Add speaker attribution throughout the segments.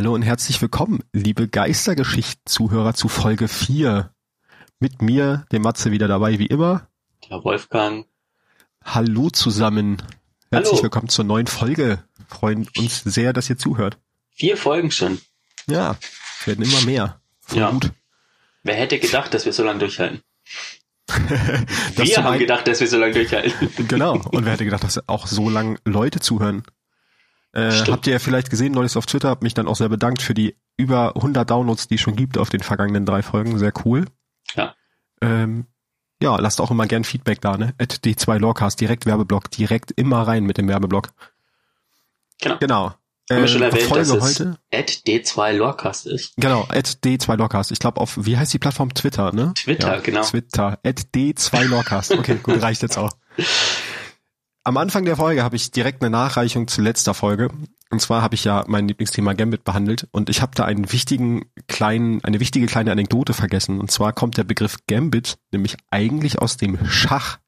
Speaker 1: Hallo und herzlich willkommen, liebe Geistergeschichten-Zuhörer zu Folge 4. Mit mir, dem Matze, wieder dabei, wie immer.
Speaker 2: Der Wolfgang.
Speaker 1: Hallo zusammen. Herzlich
Speaker 2: Hallo.
Speaker 1: willkommen zur neuen Folge. Freuen uns sehr, dass ihr zuhört.
Speaker 2: Vier Folgen schon.
Speaker 1: Ja, werden immer mehr. Voll
Speaker 2: Ja.
Speaker 1: gut.
Speaker 2: Wer hätte gedacht, dass wir so lange durchhalten? Wir haben gedacht, dass wir so lange durchhalten.
Speaker 1: Genau. Und wer hätte gedacht, dass auch so lang Leute zuhören? Äh,
Speaker 2: Stimmt.
Speaker 1: habt ihr ja vielleicht gesehen, neulich auf Twitter, hab mich dann auch sehr bedankt für die über 100 Downloads, die es schon gibt auf den vergangenen drei Folgen. Sehr cool.
Speaker 2: Ja.
Speaker 1: Ähm, ja, lasst auch immer gern Feedback da, ne? At D2 Lawcast, direkt Werbeblock, direkt immer rein mit dem Werbeblock.
Speaker 2: Genau.
Speaker 1: Genau.
Speaker 2: Haben wir schon erwähnt,
Speaker 1: Folge
Speaker 2: dass
Speaker 1: heute?
Speaker 2: at D2 Lorecast ist.
Speaker 1: Genau, at D2 Lawcast. Ich glaube auf, wie heißt die Plattform? Twitter, ne?
Speaker 2: Twitter,
Speaker 1: ja,
Speaker 2: genau.
Speaker 1: Twitter, at D2 Lawcast. Okay, gut, reicht jetzt auch. Am Anfang der Folge habe ich direkt eine Nachreichung zu letzter Folge. Und zwar habe ich ja mein Lieblingsthema Gambit behandelt und ich habe da einen wichtigen kleinen, eine wichtige kleine Anekdote vergessen. Und zwar kommt der Begriff Gambit nämlich eigentlich aus dem Schach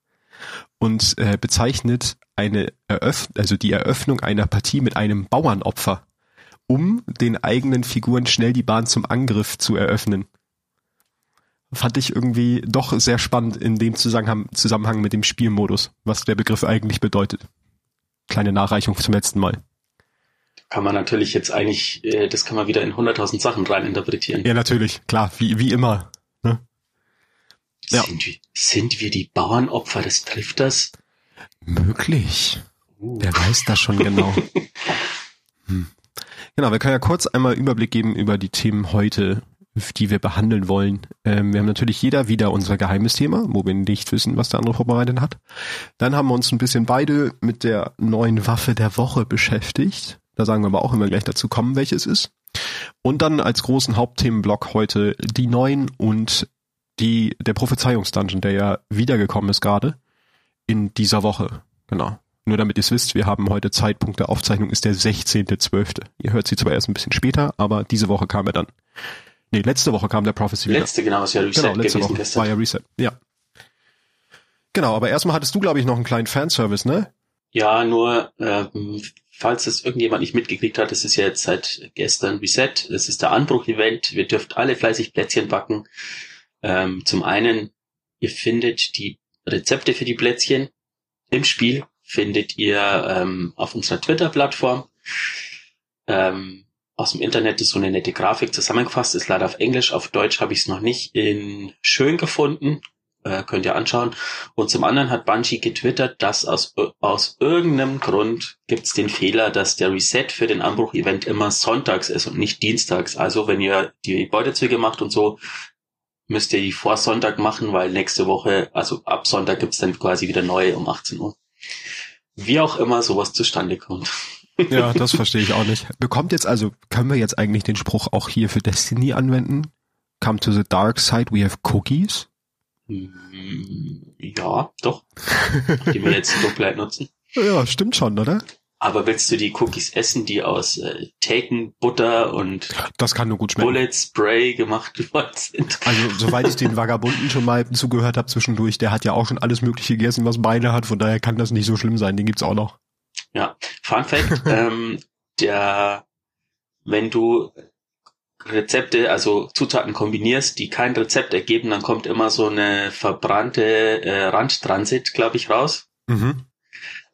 Speaker 1: und äh, bezeichnet eine Eröff also die Eröffnung einer Partie mit einem Bauernopfer, um den eigenen Figuren schnell die Bahn zum Angriff zu eröffnen. Fand ich irgendwie doch sehr spannend in dem Zusammenhang, Zusammenhang mit dem Spielmodus, was der Begriff eigentlich bedeutet. Kleine Nachreichung zum letzten Mal.
Speaker 2: Kann man natürlich jetzt eigentlich, äh, das kann man wieder in 100.000 Sachen rein interpretieren.
Speaker 1: Ja, natürlich, klar, wie, wie immer. Ne? ja.
Speaker 2: Sind, wir, sind wir die Bauernopfer des Trifters?
Speaker 1: Möglich.
Speaker 2: Uh.
Speaker 1: Wer weiß das schon genau. Hm. Genau, wir können ja kurz einmal Überblick geben über die Themen heute, die wir behandeln wollen. Ähm, wir haben natürlich jeder wieder unser geheimes Thema, wo wir nicht wissen, was der andere vorbereitet hat. Dann haben wir uns ein bisschen beide mit der neuen Waffe der Woche beschäftigt. Da sagen wir aber auch immer gleich dazu kommen, welches ist. Und dann als großen Hauptthemenblock heute die neuen und die, der Prophezeiungsdungeon, der ja wiedergekommen ist gerade in dieser Woche. Genau. Nur damit ihr es wisst, wir haben heute Zeitpunkt der Aufzeichnung ist der 16.12. Ihr hört sie zwar erst ein bisschen später, aber diese Woche kam er dann. Nee, letzte Woche kam der Prophecy wieder.
Speaker 2: Letzte, genau, ist ja Reset
Speaker 1: genau, letzte
Speaker 2: gewesen
Speaker 1: Woche
Speaker 2: gestern.
Speaker 1: war ja Reset. Ja. Genau, aber erstmal hattest du, glaube ich, noch einen kleinen Fanservice, ne?
Speaker 2: Ja, nur, ähm, falls es irgendjemand nicht mitgekriegt hat, es ist ja jetzt seit gestern Reset. Es ist der Anbruch-Event. Wir dürft alle fleißig Plätzchen backen. Ähm, zum einen, ihr findet die Rezepte für die Plätzchen im Spiel, findet ihr ähm, auf unserer Twitter-Plattform. Ähm, aus dem Internet ist so eine nette Grafik zusammengefasst, ist leider auf Englisch, auf Deutsch habe ich es noch nicht in schön gefunden. Äh, könnt ihr anschauen. Und zum anderen hat Bungie getwittert, dass aus, aus irgendeinem Grund gibt es den Fehler, dass der Reset für den Anbruch-Event immer sonntags ist und nicht dienstags. Also wenn ihr die Beutezüge macht und so, müsst ihr die vor Sonntag machen, weil nächste Woche, also ab Sonntag gibt's dann quasi wieder neue um 18 Uhr. Wie auch immer sowas zustande kommt.
Speaker 1: Ja, das verstehe ich auch nicht. Bekommt jetzt also, können wir jetzt eigentlich den Spruch auch hier für Destiny anwenden? Come to the dark side, we have cookies?
Speaker 2: Hm, Ja, doch. Die wir jetzt komplett nutzen.
Speaker 1: Ja, stimmt schon, oder?
Speaker 2: Aber willst du die Cookies essen, die aus äh, Taken, Butter und
Speaker 1: Das kann nur gut schmecken.
Speaker 2: Bullet Spray gemacht worden sind?
Speaker 1: Also, soweit ich den Vagabunden schon mal zugehört habe zwischendurch, der hat ja auch schon alles Mögliche gegessen, was Beine hat, von daher kann das nicht so schlimm sein, den gibt's auch noch.
Speaker 2: Ja, Fun Fact, ähm, der, wenn du Rezepte, also Zutaten kombinierst, die kein Rezept ergeben, dann kommt immer so eine verbrannte äh, Randtransit, glaube ich, raus.
Speaker 1: Mhm.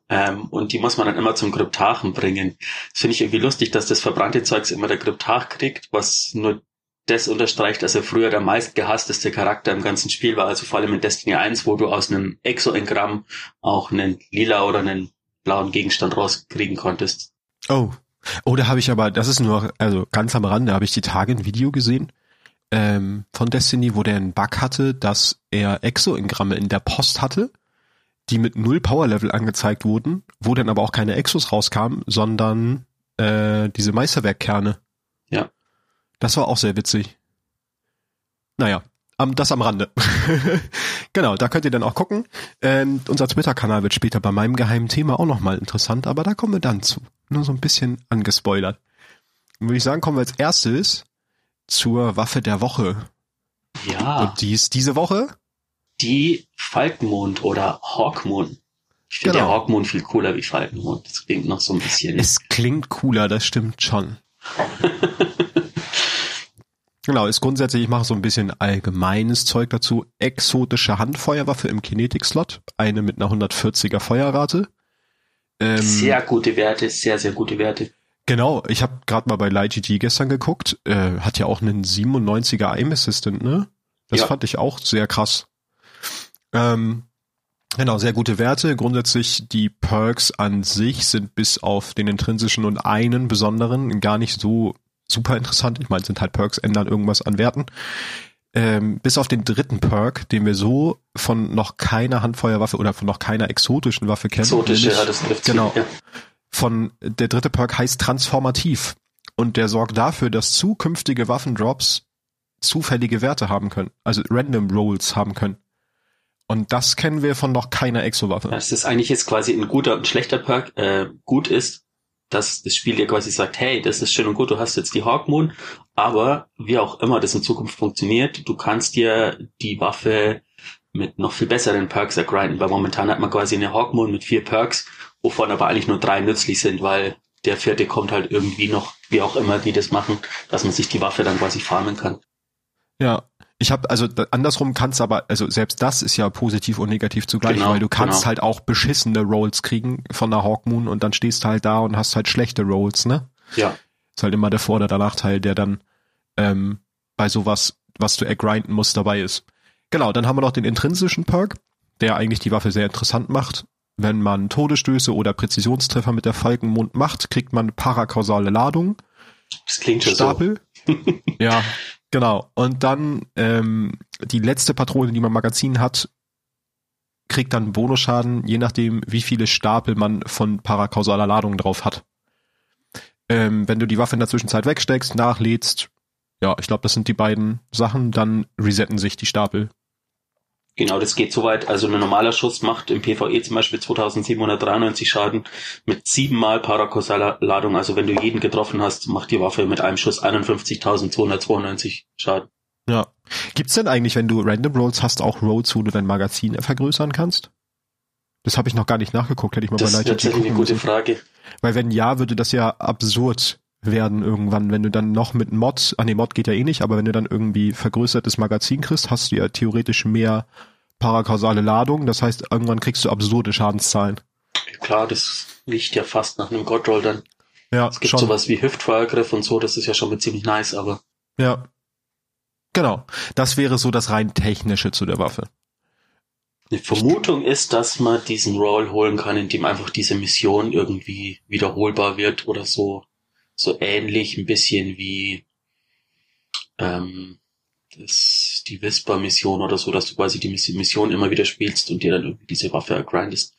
Speaker 2: Ähm, und die muss man dann immer zum Kryptachen bringen. Das finde ich irgendwie lustig, dass das verbrannte Zeugs immer der Kryptach kriegt, was nur das unterstreicht, dass er früher der meist gehassteste Charakter im ganzen Spiel war. Also vor allem in Destiny 1, wo du aus einem Exo-Engramm auch einen lila oder einen blauen Gegenstand rauskriegen konntest.
Speaker 1: Oh. Oh, da habe ich aber, das ist nur, also ganz am Rande, habe ich die Tage ein Video gesehen ähm, von Destiny, wo der einen Bug hatte, dass er Exo-Engramme in der Post hatte, die mit null Power-Level angezeigt wurden, wo dann aber auch keine Exos rauskamen, sondern äh, diese Meisterwerkkerne.
Speaker 2: Ja.
Speaker 1: Das war auch sehr witzig. Naja, am, das am Rande. genau, da könnt ihr dann auch gucken. Ähm, unser Twitter-Kanal wird später bei meinem geheimen Thema auch nochmal interessant, aber da kommen wir dann zu. Nur so ein bisschen angespoilert. Dann würde ich sagen, kommen wir als erstes zur Waffe der Woche.
Speaker 2: Ja,
Speaker 1: Und die ist diese Woche?
Speaker 2: die Falkenmond oder Hawkmoon. Ich finde
Speaker 1: Genau.
Speaker 2: der Hawkmoon viel cooler wie Falkenmond. Das klingt noch so ein bisschen.
Speaker 1: Es klingt cooler, das stimmt schon. Genau, ist grundsätzlich, ich mache so ein bisschen allgemeines Zeug dazu. Exotische Handfeuerwaffe im Kinetic-Slot, eine mit einer 140er Feuerrate.
Speaker 2: Ähm, sehr gute Werte, sehr, sehr gute Werte.
Speaker 1: Genau, ich habe gerade mal bei LightGG gestern geguckt, äh, hat ja auch einen 97er Aim Assistant, ne? Das ja. fand ich auch sehr krass. Ähm, genau, sehr gute Werte. Grundsätzlich die Perks an sich sind bis auf den intrinsischen und einen besonderen gar nicht so super interessant. Ich meine, sind halt Perks, ändern irgendwas an Werten. Ähm, bis auf den dritten Perk, den wir so von noch keiner Handfeuerwaffe oder von noch keiner exotischen Waffe kennen.
Speaker 2: Exotische, ja, das trifft
Speaker 1: Genau. Ja. Von, der dritte Perk heißt Transformativ. Und der sorgt dafür, dass zukünftige Waffendrops zufällige Werte haben können. Also Random Rolls haben können. Und das kennen wir von noch keiner Exo-Waffe.
Speaker 2: Das ist eigentlich jetzt quasi ein guter und schlechter Perk. Äh, gut ist, dass das Spiel dir quasi sagt, hey, das ist schön und gut, du hast jetzt die Hawkmoon, aber wie auch immer das in Zukunft funktioniert, du kannst dir die Waffe mit noch viel besseren Perks ergrinden, weil momentan hat man quasi eine Hawkmoon mit vier Perks, wovon aber eigentlich nur drei nützlich sind, weil der vierte kommt halt irgendwie noch, wie auch immer die das machen, dass man sich die Waffe dann quasi farmen kann.
Speaker 1: Ja, ich habe also andersrum kannst aber also selbst das ist ja positiv und negativ zugleich, genau, weil du kannst genau. halt auch beschissene Rolls kriegen von der Hawkmoon und dann stehst du halt da und hast halt schlechte Rolls, ne?
Speaker 2: Ja.
Speaker 1: Ist halt immer der Vor- oder der Nachteil, der dann ähm, bei sowas, was du ergrinden musst, dabei ist. Genau, dann haben wir noch den intrinsischen Perk, der eigentlich die Waffe sehr interessant macht. Wenn man Todesstöße oder Präzisionstreffer mit der Falkenmund macht, kriegt man parakausale Ladung.
Speaker 2: Das klingt schon
Speaker 1: Stapel. so. ja, Genau. Und dann ähm, die letzte Patrone, die man im Magazin hat, kriegt dann Bonusschaden, je nachdem, wie viele Stapel man von parakausaler Ladung drauf hat. Ähm, wenn du die Waffe in der Zwischenzeit wegsteckst, nachlädst, ja, ich glaube, das sind die beiden Sachen, dann resetten sich die Stapel.
Speaker 2: Genau, das geht soweit. Also ein normaler Schuss macht im PvE zum Beispiel 2793 Schaden mit siebenmal parakausaler Ladung. Also wenn du jeden getroffen hast, macht die Waffe mit einem Schuss 51.292 Schaden.
Speaker 1: Ja. Gibt's denn eigentlich, wenn du Random Rolls hast, auch Rolls, wo du dein Magazin vergrößern kannst? Das habe ich noch gar nicht nachgeguckt, hätte ich mal
Speaker 2: das
Speaker 1: bei
Speaker 2: Das ist tatsächlich eine gute Frage.
Speaker 1: Weil wenn ja, würde das ja absurd werden irgendwann, wenn du dann noch mit Mod, ah nee, Mod geht ja eh nicht, aber wenn du dann irgendwie vergrößertes Magazin kriegst, hast du ja theoretisch mehr parakausale Ladung, das heißt, irgendwann kriegst du absurde Schadenszahlen.
Speaker 2: Klar, das liegt ja fast nach einem Godroll dann.
Speaker 1: Ja,
Speaker 2: es gibt
Speaker 1: schon.
Speaker 2: sowas wie Hüftfeuergriff und so, das ist ja schon mal ziemlich nice, aber.
Speaker 1: Ja. Genau. Das wäre so das rein technische zu der Waffe.
Speaker 2: Eine Vermutung ist, dass man diesen Roll holen kann, indem einfach diese Mission irgendwie wiederholbar wird oder so so ähnlich ein bisschen wie ähm, das, die Whisper-Mission oder so, dass du quasi die Mission immer wieder spielst und dir dann irgendwie diese Waffe ergrindest.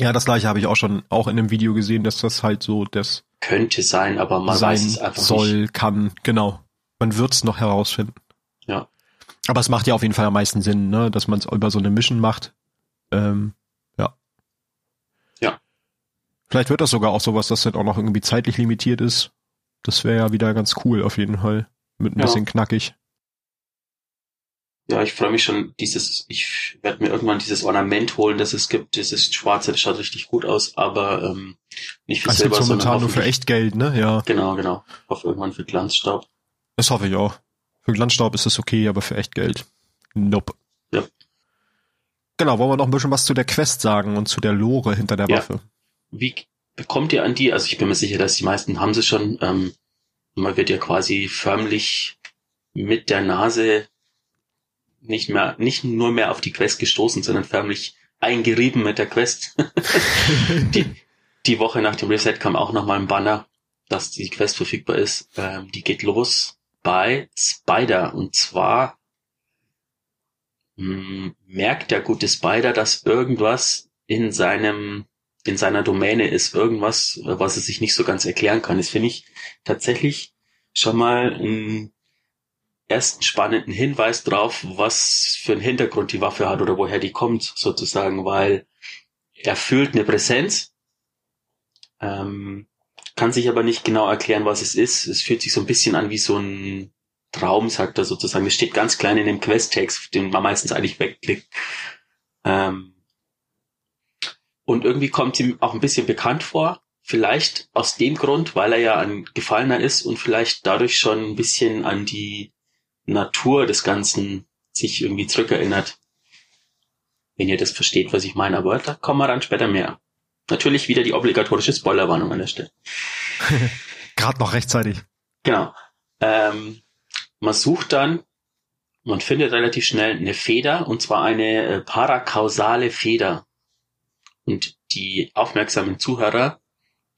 Speaker 1: Ja, das gleiche habe ich auch schon auch in einem Video gesehen, dass das halt so das
Speaker 2: könnte sein, aber man sein weiß es einfach
Speaker 1: soll,
Speaker 2: nicht.
Speaker 1: kann, genau. Man wird es noch herausfinden.
Speaker 2: Ja.
Speaker 1: Aber es macht ja auf jeden Fall am meisten Sinn, ne, dass man es über so eine Mission macht. Ähm, Vielleicht wird das sogar auch sowas, dass dann auch noch irgendwie zeitlich limitiert ist. Das wäre ja wieder ganz cool auf jeden Fall. Mit ein ja. bisschen knackig.
Speaker 2: Ja, ich freue mich schon, dieses, ich werde mir irgendwann dieses Ornament holen, das es gibt, dieses schwarze, das schaut richtig gut aus, aber ähm, nicht für
Speaker 1: also Silber, sondern momentan nur für echt Geld, ne? Ja.
Speaker 2: Genau, genau. Auf irgendwann für Glanzstaub.
Speaker 1: Das hoffe ich auch. Für Glanzstaub ist es okay, aber für echt Geld. Nope.
Speaker 2: Ja.
Speaker 1: Genau, wollen wir noch ein bisschen was zu der Quest sagen und zu der Lore hinter der Waffe?
Speaker 2: Wie bekommt ihr an die? Also ich bin mir sicher, dass die meisten haben sie schon. Ähm, man wird ja quasi förmlich mit der Nase nicht mehr, nicht nur mehr auf die Quest gestoßen, sondern förmlich eingerieben mit der Quest. die, die Woche nach dem Reset kam auch nochmal ein Banner, dass die Quest verfügbar ist. Ähm, die geht los bei Spider. Und zwar mh, hm, merkt der gute Spider, dass irgendwas in seinem in seiner Domäne ist, irgendwas, was er sich nicht so ganz erklären kann. Das finde ich tatsächlich schon mal einen ersten spannenden Hinweis drauf, was für einen Hintergrund die Waffe hat oder woher die kommt, sozusagen, weil er fühlt eine Präsenz, ähm, kann sich aber nicht genau erklären, was es ist. Es fühlt sich so ein bisschen an wie so ein Traum, sagt er sozusagen. Es steht ganz klein in dem Quest-Text, den man meistens eigentlich wegklickt. Ähm, und irgendwie kommt sie auch ein bisschen bekannt vor, vielleicht aus dem Grund, weil er ja ein Gefallener ist und vielleicht dadurch schon ein bisschen an die Natur des Ganzen sich irgendwie zurückerinnert. Wenn ihr das versteht, was ich meine, aber da kommen wir dann später mehr. Natürlich wieder die obligatorische Spoilerwarnung an der Stelle.
Speaker 1: Gerade noch rechtzeitig.
Speaker 2: Genau. Ähm, man sucht dann, man findet relativ schnell eine Feder, und zwar eine äh, parakausale Feder. Und die aufmerksamen Zuhörer,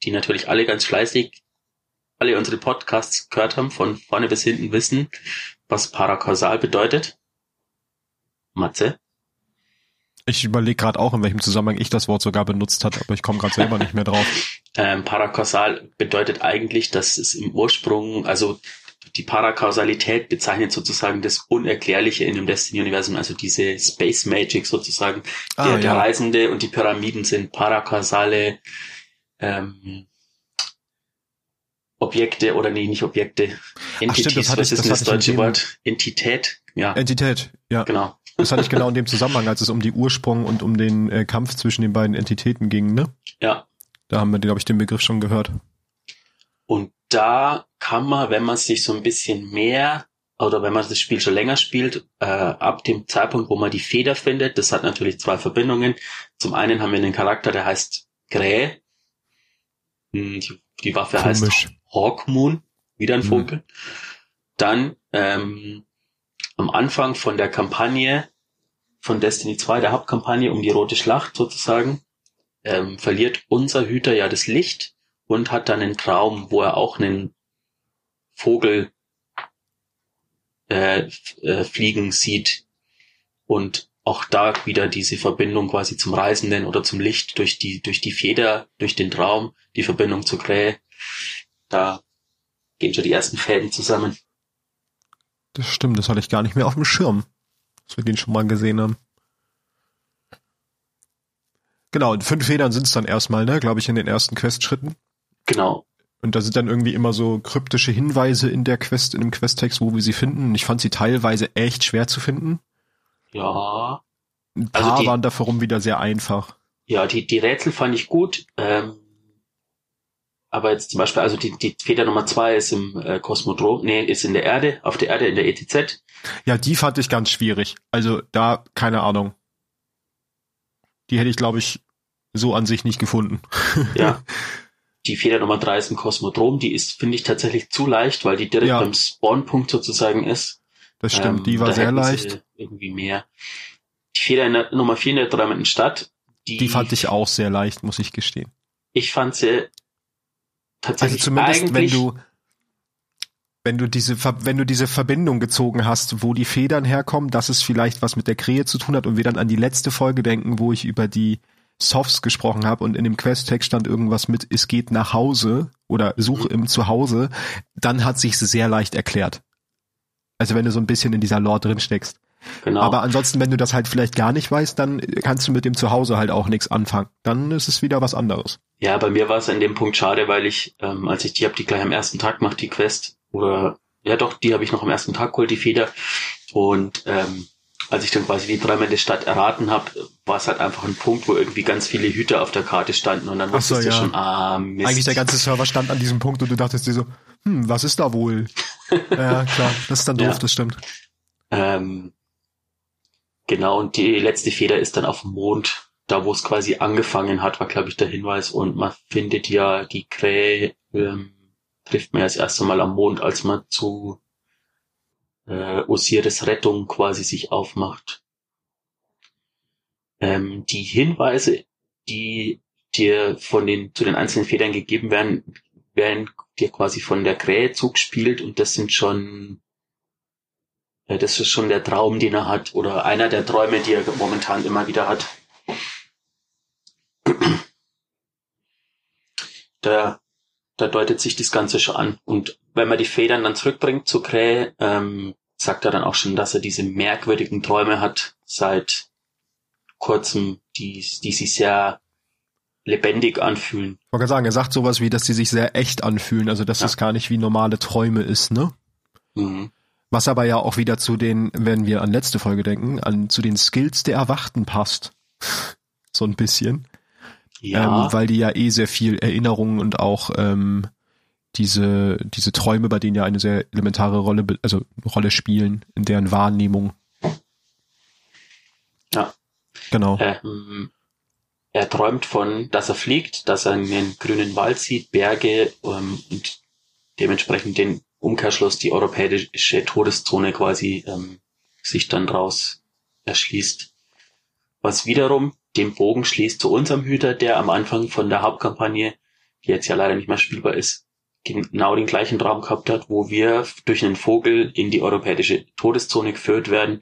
Speaker 2: die natürlich alle ganz fleißig alle unsere Podcasts gehört haben, von vorne bis hinten wissen, was parakausal bedeutet. Matze?
Speaker 1: Ich überlege gerade auch, in welchem Zusammenhang ich das Wort sogar benutzt hat, aber ich komme gerade selber nicht mehr drauf.
Speaker 2: Ähm, parakausal bedeutet eigentlich, dass es im Ursprung, also die Parakausalität bezeichnet sozusagen das Unerklärliche in dem Destiny-Universum, also diese Space Magic sozusagen. Ah, der, ja. der Reisende und die Pyramiden sind parakausale ähm, Objekte oder nee, nicht Objekte.
Speaker 1: Entities, Ach stimmt, das hatte was ist
Speaker 2: das, das deutsche Wort? Entität, ja.
Speaker 1: Entität, ja.
Speaker 2: Genau.
Speaker 1: Das hatte ich genau in dem Zusammenhang, als es um die Ursprung und um den äh, Kampf zwischen den beiden Entitäten ging, ne?
Speaker 2: Ja.
Speaker 1: Da haben wir, glaube ich, den Begriff schon gehört.
Speaker 2: Und da kann man, wenn man sich so ein bisschen mehr oder wenn man das Spiel schon länger spielt, äh, ab dem Zeitpunkt, wo man die Feder findet, das hat natürlich zwei Verbindungen. Zum einen haben wir einen Charakter, der heißt Gräh. Hm, die, die Waffe Komisch. heißt Hawkmoon, wieder ein. Vogel. Mhm. Dann ähm, am Anfang von der Kampagne von Destiny 2, der Hauptkampagne um die rote Schlacht sozusagen, ähm, verliert unser Hüter ja das Licht und hat dann einen Traum, wo er auch einen Vogel äh, äh, fliegen sieht und auch da wieder diese Verbindung quasi zum Reisenden oder zum Licht durch die durch die Feder, durch den Traum, die Verbindung zur Krähe. Da gehen schon die ersten Fäden zusammen.
Speaker 1: Das stimmt, das hatte ich gar nicht mehr auf dem Schirm, dass wir den schon mal gesehen haben. Genau, fünf Federn sind es dann erstmal, ne, glaube ich, in den ersten Questschritten.
Speaker 2: Genau.
Speaker 1: Und da sind dann irgendwie immer so kryptische Hinweise in der Quest, in dem Questtext, wo wir sie finden. Ich fand sie teilweise echt schwer zu finden.
Speaker 2: Ja.
Speaker 1: Ein paar also die, waren dafür rum wieder sehr einfach.
Speaker 2: Ja, die, die Rätsel fand ich gut. Ähm, aber jetzt zum Beispiel, also die, die Feder Nummer zwei ist im äh, Kosmodrom, nee, ist in der Erde, auf der Erde in der ETZ.
Speaker 1: Ja, die fand ich ganz schwierig. Also da, keine Ahnung. Die hätte ich, glaube ich, so an sich nicht gefunden.
Speaker 2: Ja. Die Feder Nummer drei ist im Kosmodrom, die ist, finde ich, tatsächlich zu leicht, weil die direkt ja. beim Spawnpunkt sozusagen ist.
Speaker 1: Das stimmt, ähm, die war sehr leicht.
Speaker 2: Irgendwie mehr. Die Feder in der, Nummer vier in der träumenden Stadt, die,
Speaker 1: die fand ich auch sehr leicht, muss ich gestehen.
Speaker 2: Ich fand sie tatsächlich
Speaker 1: Also zumindest wenn du wenn du diese wenn du diese Verbindung gezogen hast, wo die Federn herkommen, dass es vielleicht was mit der Krähe zu tun hat und wir dann an die letzte Folge denken, wo ich über die Softs gesprochen habe und in dem Quest-Text stand irgendwas mit es geht nach Hause oder suche mhm. im Zuhause, dann hat sich sehr leicht erklärt. Also wenn du so ein bisschen in dieser Lore drin steckst. Genau. Aber ansonsten, wenn du das halt vielleicht gar nicht weißt, dann kannst du mit dem Zuhause halt auch nichts anfangen. Dann ist es wieder was anderes.
Speaker 2: Ja, bei mir war es an dem Punkt schade, weil ich, ähm, als ich die habe, die gleich am ersten Tag gemacht, die Quest. Oder ja doch, die habe ich noch am ersten Tag geholt, die Feder. Und ähm, als ich dann quasi die träumende Stadt erraten habe, war es halt einfach ein Punkt, wo irgendwie ganz viele Hüter auf der Karte standen und dann wusstest so, ja. schon, ah, Mist.
Speaker 1: Eigentlich der ganze Server stand an diesem Punkt und du dachtest dir so, hm, was ist da wohl? ja, klar, das ist dann doof, ja. das stimmt.
Speaker 2: Ähm, genau, und die letzte Feder ist dann auf dem Mond, da wo es quasi angefangen hat, war glaube ich der Hinweis und man findet ja die Krähe, ähm, trifft man ja das erste Mal am Mond, als man zu äh, Osiris Rettung quasi sich aufmacht. Ähm, die Hinweise, die dir von den zu den einzelnen Federn gegeben werden, werden dir quasi von der Krähe zugespielt und das sind schon äh, das ist schon der Traum, den er hat oder einer der Träume, die er momentan immer wieder hat. Da, da deutet sich das Ganze schon an. Und wenn man die Federn dann zurückbringt zur Krähe, ähm, sagt er dann auch schon, dass er diese merkwürdigen Träume hat seit kurzem, die, die sich sehr lebendig anfühlen.
Speaker 1: Ich wollte sagen, er sagt sowas wie, dass sie sich sehr echt anfühlen, also dass ja. das gar nicht wie normale Träume ist, ne? Mhm. Was aber ja auch wieder zu den, wenn wir an letzte Folge denken, an zu den Skills der Erwachten passt. so ein bisschen.
Speaker 2: Ja,
Speaker 1: ähm, weil die ja eh sehr viel Erinnerungen und auch ähm, diese diese Träume, bei denen ja eine sehr elementare Rolle, also Rolle spielen in deren Wahrnehmung.
Speaker 2: Ja.
Speaker 1: Genau.
Speaker 2: ähm, er träumt von, dass er fliegt, dass er einen grünen Wald sieht, Berge ähm, und dementsprechend den Umkehrschluss, die europäische Todeszone quasi ähm, sich dann draus erschließt. Was wiederum den Bogen schließt zu unserem Hüter, der am Anfang von der Hauptkampagne, die jetzt ja leider nicht mehr spielbar ist, genau den gleichen Traum gehabt hat, wo wir durch einen Vogel in die europäische Todeszone geführt werden,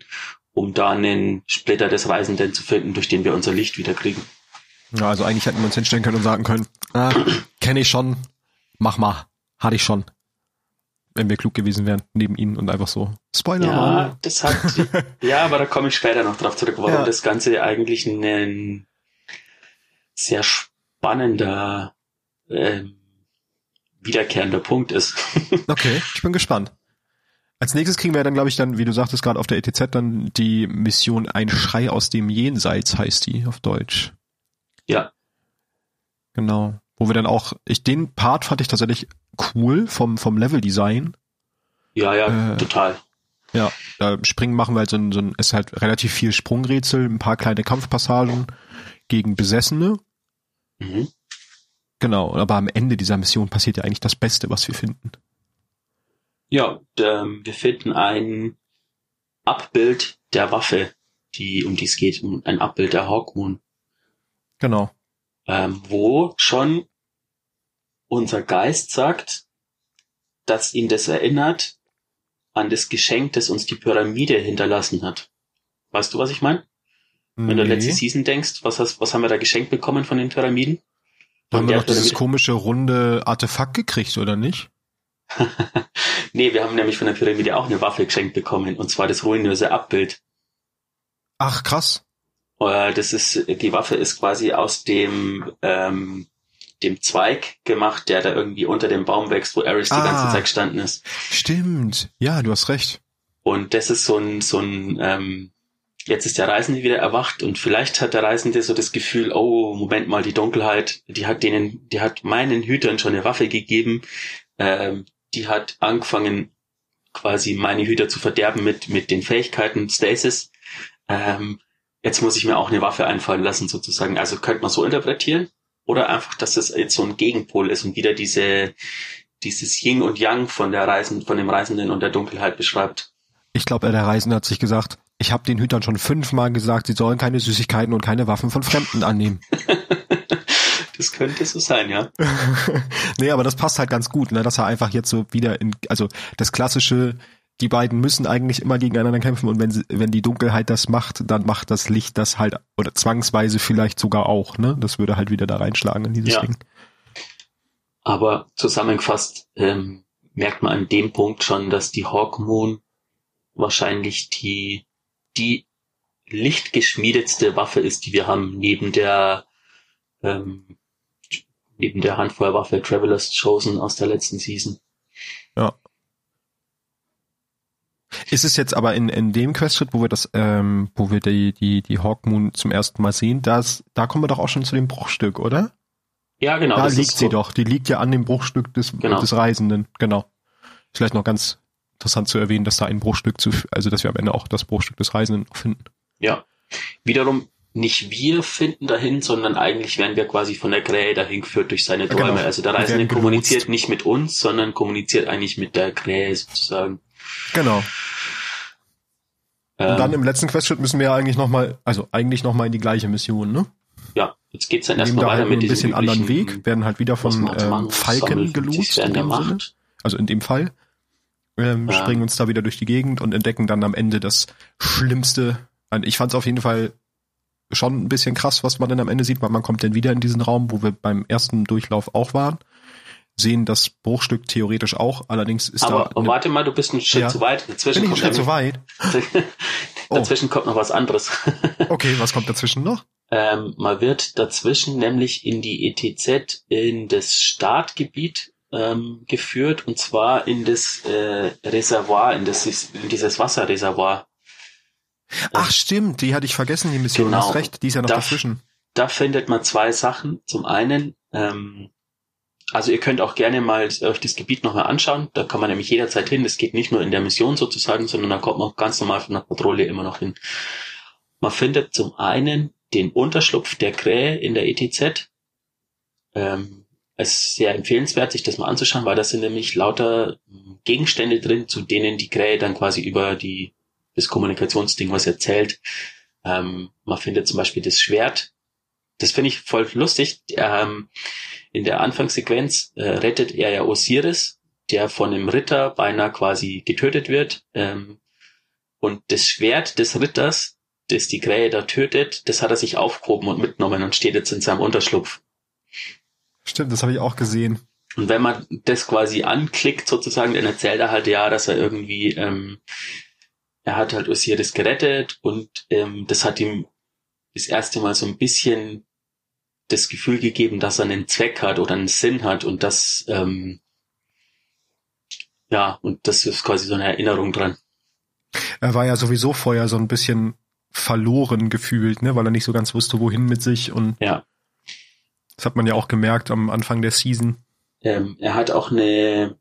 Speaker 2: um da einen Splitter des Reisenden zu finden, durch den wir unser Licht wieder kriegen.
Speaker 1: Ja, also eigentlich hätten wir uns hinstellen können und sagen können, ah, kenne ich schon, mach mal, hatte ich schon. Wenn wir klug gewesen wären, neben ihnen und einfach so, Spoiler.
Speaker 2: Ja, das hat, ja, aber da komme ich später noch drauf zurück, warum
Speaker 1: Ja.
Speaker 2: das Ganze eigentlich ein sehr spannender, ähm, wiederkehrender Punkt ist.
Speaker 1: Okay, ich bin gespannt. Als nächstes kriegen wir dann, glaube ich, dann, wie du sagtest gerade auf der ETZ, dann die Mission Ein Schrei aus dem Jenseits heißt die auf Deutsch.
Speaker 2: ja,
Speaker 1: Genau. Wo wir dann auch, ich, den Part fand ich tatsächlich cool vom, vom Leveldesign.
Speaker 2: ja, ja,
Speaker 1: Äh,
Speaker 2: total.
Speaker 1: Ja, da springen machen wir halt so ein, so ein, ist halt relativ viel Sprungrätsel, ein paar kleine Kampfpassagen gegen Besessene.
Speaker 2: Mhm.
Speaker 1: Genau, aber am Ende dieser Mission passiert ja eigentlich das Beste, was wir finden.
Speaker 2: Ja, ähm, wir finden ein Abbild der Waffe, die, um die es geht, ein Abbild der Hawkmoon.
Speaker 1: Genau.
Speaker 2: ähm, wo schon unser Geist sagt, dass ihn das erinnert an das Geschenk, das uns die Pyramide hinterlassen hat. Weißt du, was ich meine? Wenn du
Speaker 1: Nee.
Speaker 2: letzte Season denkst, was, hast, was haben wir da geschenkt bekommen von den Pyramiden?
Speaker 1: Da haben wir noch dieses komische runde Artefakt gekriegt, oder nicht?
Speaker 2: nee, wir haben nämlich von der Pyramide auch eine Waffe geschenkt bekommen, und zwar das ruinöse Abbild.
Speaker 1: Ach, krass.
Speaker 2: Äh, Das ist, die Waffe ist quasi aus dem, ähm, dem Zweig gemacht, der da irgendwie unter dem Baum wächst, wo Aris die
Speaker 1: Ah.
Speaker 2: ganze Zeit gestanden ist.
Speaker 1: Stimmt. Ja, du hast recht.
Speaker 2: Und das ist so ein, so ein, ähm, jetzt ist der Reisende wieder erwacht und vielleicht hat der Reisende so das Gefühl, oh, Moment mal, die Dunkelheit, die hat denen, die hat meinen Hütern schon eine Waffe gegeben, ähm, die hat angefangen, quasi meine Hüter zu verderben mit, mit den Fähigkeiten Stasis. Ähm, jetzt muss ich mir auch eine Waffe einfallen lassen, sozusagen. Also könnte man so interpretieren. Oder einfach, dass das jetzt so ein Gegenpol ist und wieder diese, dieses Yin und Yang von der Reisen, von dem Reisenden und der Dunkelheit beschreibt.
Speaker 1: Ich glaube, der Reisende hat sich gesagt, ich habe den Hütern schon fünfmal gesagt, sie sollen keine Süßigkeiten und keine Waffen von Fremden annehmen.
Speaker 2: Das könnte so sein, ja.
Speaker 1: nee, aber das passt halt ganz gut, ne, dass er einfach jetzt so wieder in, also das klassische, die beiden müssen eigentlich immer gegeneinander kämpfen und wenn sie, wenn die Dunkelheit das macht, dann macht das Licht das halt, oder zwangsweise vielleicht sogar auch, ne, das würde halt wieder da reinschlagen in dieses
Speaker 2: Ja.
Speaker 1: Ding.
Speaker 2: Aber zusammengefasst ähm, merkt man an dem Punkt schon, dass die Hawkmoon wahrscheinlich die, die lichtgeschmiedetste Waffe ist, die wir haben, neben der ähm, neben der Handfeuerwaffe Traveler's Chosen aus der letzten Season.
Speaker 1: Ist es jetzt aber in, in dem Questschritt, wo wir das, ähm, wo wir die, die, die Hawkmoon zum ersten Mal sehen, das, da kommen wir doch auch schon zu dem Bruchstück, oder?
Speaker 2: Ja, genau.
Speaker 1: da liegt sie
Speaker 2: so.
Speaker 1: doch. Die liegt ja an dem Bruchstück des,
Speaker 2: Genau.
Speaker 1: des Reisenden. Genau. Vielleicht noch ganz interessant zu erwähnen, dass da ein Bruchstück zu, also dass wir am Ende auch das Bruchstück des Reisenden finden.
Speaker 2: Ja. Wiederum nicht wir finden dahin, sondern eigentlich werden wir quasi von der Krähe dahin geführt durch seine
Speaker 1: Genau.
Speaker 2: Träume. Also der Reisende kommuniziert nicht mit uns, sondern kommuniziert eigentlich mit der Krähe sozusagen.
Speaker 1: Genau. Und
Speaker 2: Ähm,
Speaker 1: dann im letzten Questschritt müssen wir ja eigentlich nochmal, also eigentlich nochmal in die gleiche Mission, ne?
Speaker 2: ja, jetzt geht's dann erstmal
Speaker 1: da
Speaker 2: weiter
Speaker 1: halt
Speaker 2: mit
Speaker 1: ein bisschen anderen Weg, werden halt wieder von ähm, Falken
Speaker 2: werden
Speaker 1: in dem Sinne. Also in dem Fall. Ähm,
Speaker 2: Ja.
Speaker 1: Springen uns da wieder durch die Gegend und entdecken dann am Ende das Schlimmste. Ich fand es auf jeden Fall schon ein bisschen krass, was man dann am Ende sieht, weil man kommt dann wieder in diesen Raum, wo wir beim ersten Durchlauf auch waren, sehen das Bruchstück theoretisch auch, allerdings ist
Speaker 2: Aber
Speaker 1: da eine,
Speaker 2: warte mal, du bist einen Schritt
Speaker 1: Ja.
Speaker 2: zu weit. Dazwischen
Speaker 1: bin ich einen
Speaker 2: kommt,
Speaker 1: Schritt zu weit. Oh.
Speaker 2: dazwischen kommt noch was anderes.
Speaker 1: Okay, was kommt dazwischen noch?
Speaker 2: Ähm, man wird dazwischen nämlich in die ETZ in das Startgebiet ähm, geführt und zwar in das äh, Reservoir, in, das, in dieses Wasserreservoir.
Speaker 1: Ach stimmt, die hatte ich vergessen, die Mission.
Speaker 2: Genau.
Speaker 1: Du hast recht, die ist ja noch
Speaker 2: Da-
Speaker 1: dazwischen.
Speaker 2: da findet man zwei Sachen. Zum einen, ähm, also ihr könnt auch gerne mal euch das Gebiet nochmal anschauen. Da kann man nämlich jederzeit hin. Das geht nicht nur in der Mission sozusagen, sondern da kommt man auch ganz normal von der Patrouille immer noch hin. Man findet zum einen den Unterschlupf der Krähe in der ETZ. Ähm, es ist sehr empfehlenswert, sich das mal anzuschauen, weil da sind nämlich lauter Gegenstände drin, zu denen die Krähe dann quasi über die, das Kommunikationsding was erzählt. Ähm, man findet zum Beispiel das Schwert. Das finde ich voll lustig. Ähm, in der Anfangssequenz äh, rettet er ja Osiris, der von einem Ritter beinahe quasi getötet wird. Ähm, und das Schwert des Ritters, das die Krähe da tötet, das hat er sich aufgehoben und mitgenommen und steht jetzt in seinem Unterschlupf.
Speaker 1: Stimmt, das habe ich auch gesehen.
Speaker 2: Und wenn man das quasi anklickt sozusagen, dann erzählt er halt ja, dass er irgendwie, ähm, er hat halt Osiris gerettet und ähm, das hat ihm das erste Mal so ein bisschen das Gefühl gegeben, dass er einen Zweck hat oder einen Sinn hat und das, ähm, ja, und das ist quasi so eine Erinnerung dran.
Speaker 1: Er war ja sowieso vorher so ein bisschen verloren gefühlt, ne, weil er nicht so ganz wusste, wohin mit sich und
Speaker 2: ja.
Speaker 1: Das hat man ja auch gemerkt am Anfang der Season.
Speaker 2: Ähm, er hat auch eine,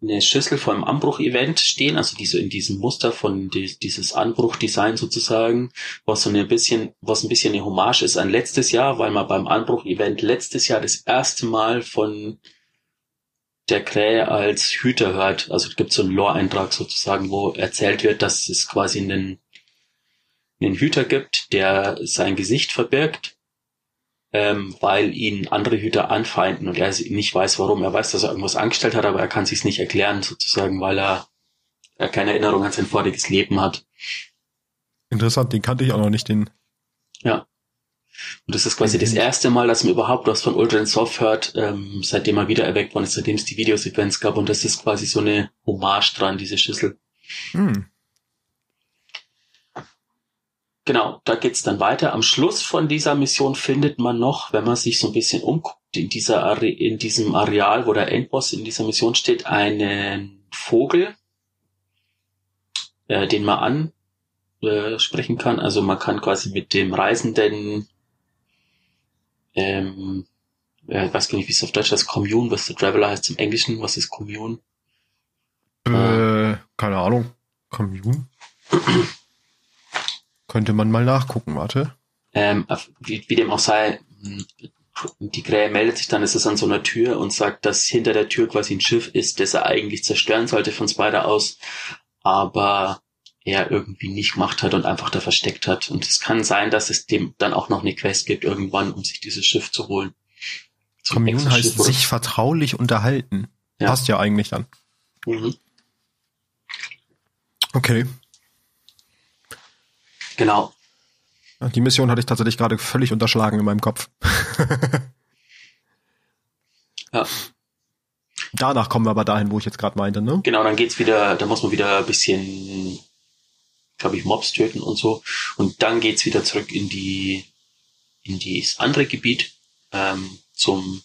Speaker 2: eine Schüssel vom Anbruch-Event stehen, also die so in diesem Muster von die, dieses Anbruch-Design sozusagen, was so ein bisschen, was ein bisschen eine Hommage ist an letztes Jahr, weil man beim Anbruch-Event letztes Jahr das erste Mal von der Krähe als Hüter hört. Also es gibt so einen Lore-Eintrag sozusagen, wo erzählt wird, dass es quasi einen, einen Hüter gibt, der sein Gesicht verbirgt ähm, weil ihn andere Hüter anfeinden und er nicht weiß, warum. Er weiß, dass er irgendwas angestellt hat, aber er kann sich nicht erklären, sozusagen, weil er, er keine Erinnerung an sein voriges Leben hat.
Speaker 1: Interessant, den kannte ich auch noch nicht, den.
Speaker 2: Ja. Und das ist quasi das erste Mal, dass man überhaupt was von Ultra Soft hört, ähm, seitdem er wieder erweckt worden ist, seitdem es die Videosequenz gab. Und das ist quasi so eine Hommage dran, diese Schüssel. Hm. Genau, da geht's dann weiter. Am Schluss von dieser Mission findet man noch, wenn man sich so ein bisschen umguckt, in, dieser Are in diesem Areal, wo der Endboss in dieser Mission steht, einen Vogel, äh, den man ansprechen äh, kann. Also man kann quasi mit dem Reisenden, ähm, äh, ich weiß gar nicht, wie es auf Deutsch heißt, Commune, was der Traveler heißt im Englischen. Was ist Commune?
Speaker 1: Äh, keine Ahnung. Commune? Könnte man mal nachgucken, warte.
Speaker 2: Ähm, wie, wie dem auch sei, hm, die Krähe meldet sich dann, ist es an so einer Tür und sagt, dass hinter der Tür quasi ein Schiff ist, das er eigentlich zerstören sollte von Spider aus, aber er irgendwie nicht gemacht hat und einfach da versteckt hat. Und es kann sein, dass es dem dann auch noch eine Quest gibt irgendwann, um sich dieses Schiff zu holen.
Speaker 1: Commune heißt sich vertraulich unterhalten. Ja. Passt ja eigentlich dann. Mhm. Okay.
Speaker 2: Genau.
Speaker 1: Die Mission hatte ich tatsächlich gerade völlig unterschlagen in meinem Kopf.
Speaker 2: ja.
Speaker 1: Danach kommen wir aber dahin, wo ich jetzt gerade meinte, ne?
Speaker 2: Genau, dann geht's wieder, da muss man wieder ein bisschen, glaube ich, Mobs töten und so. Und dann geht's wieder zurück in die, in dieses andere Gebiet, ähm, zum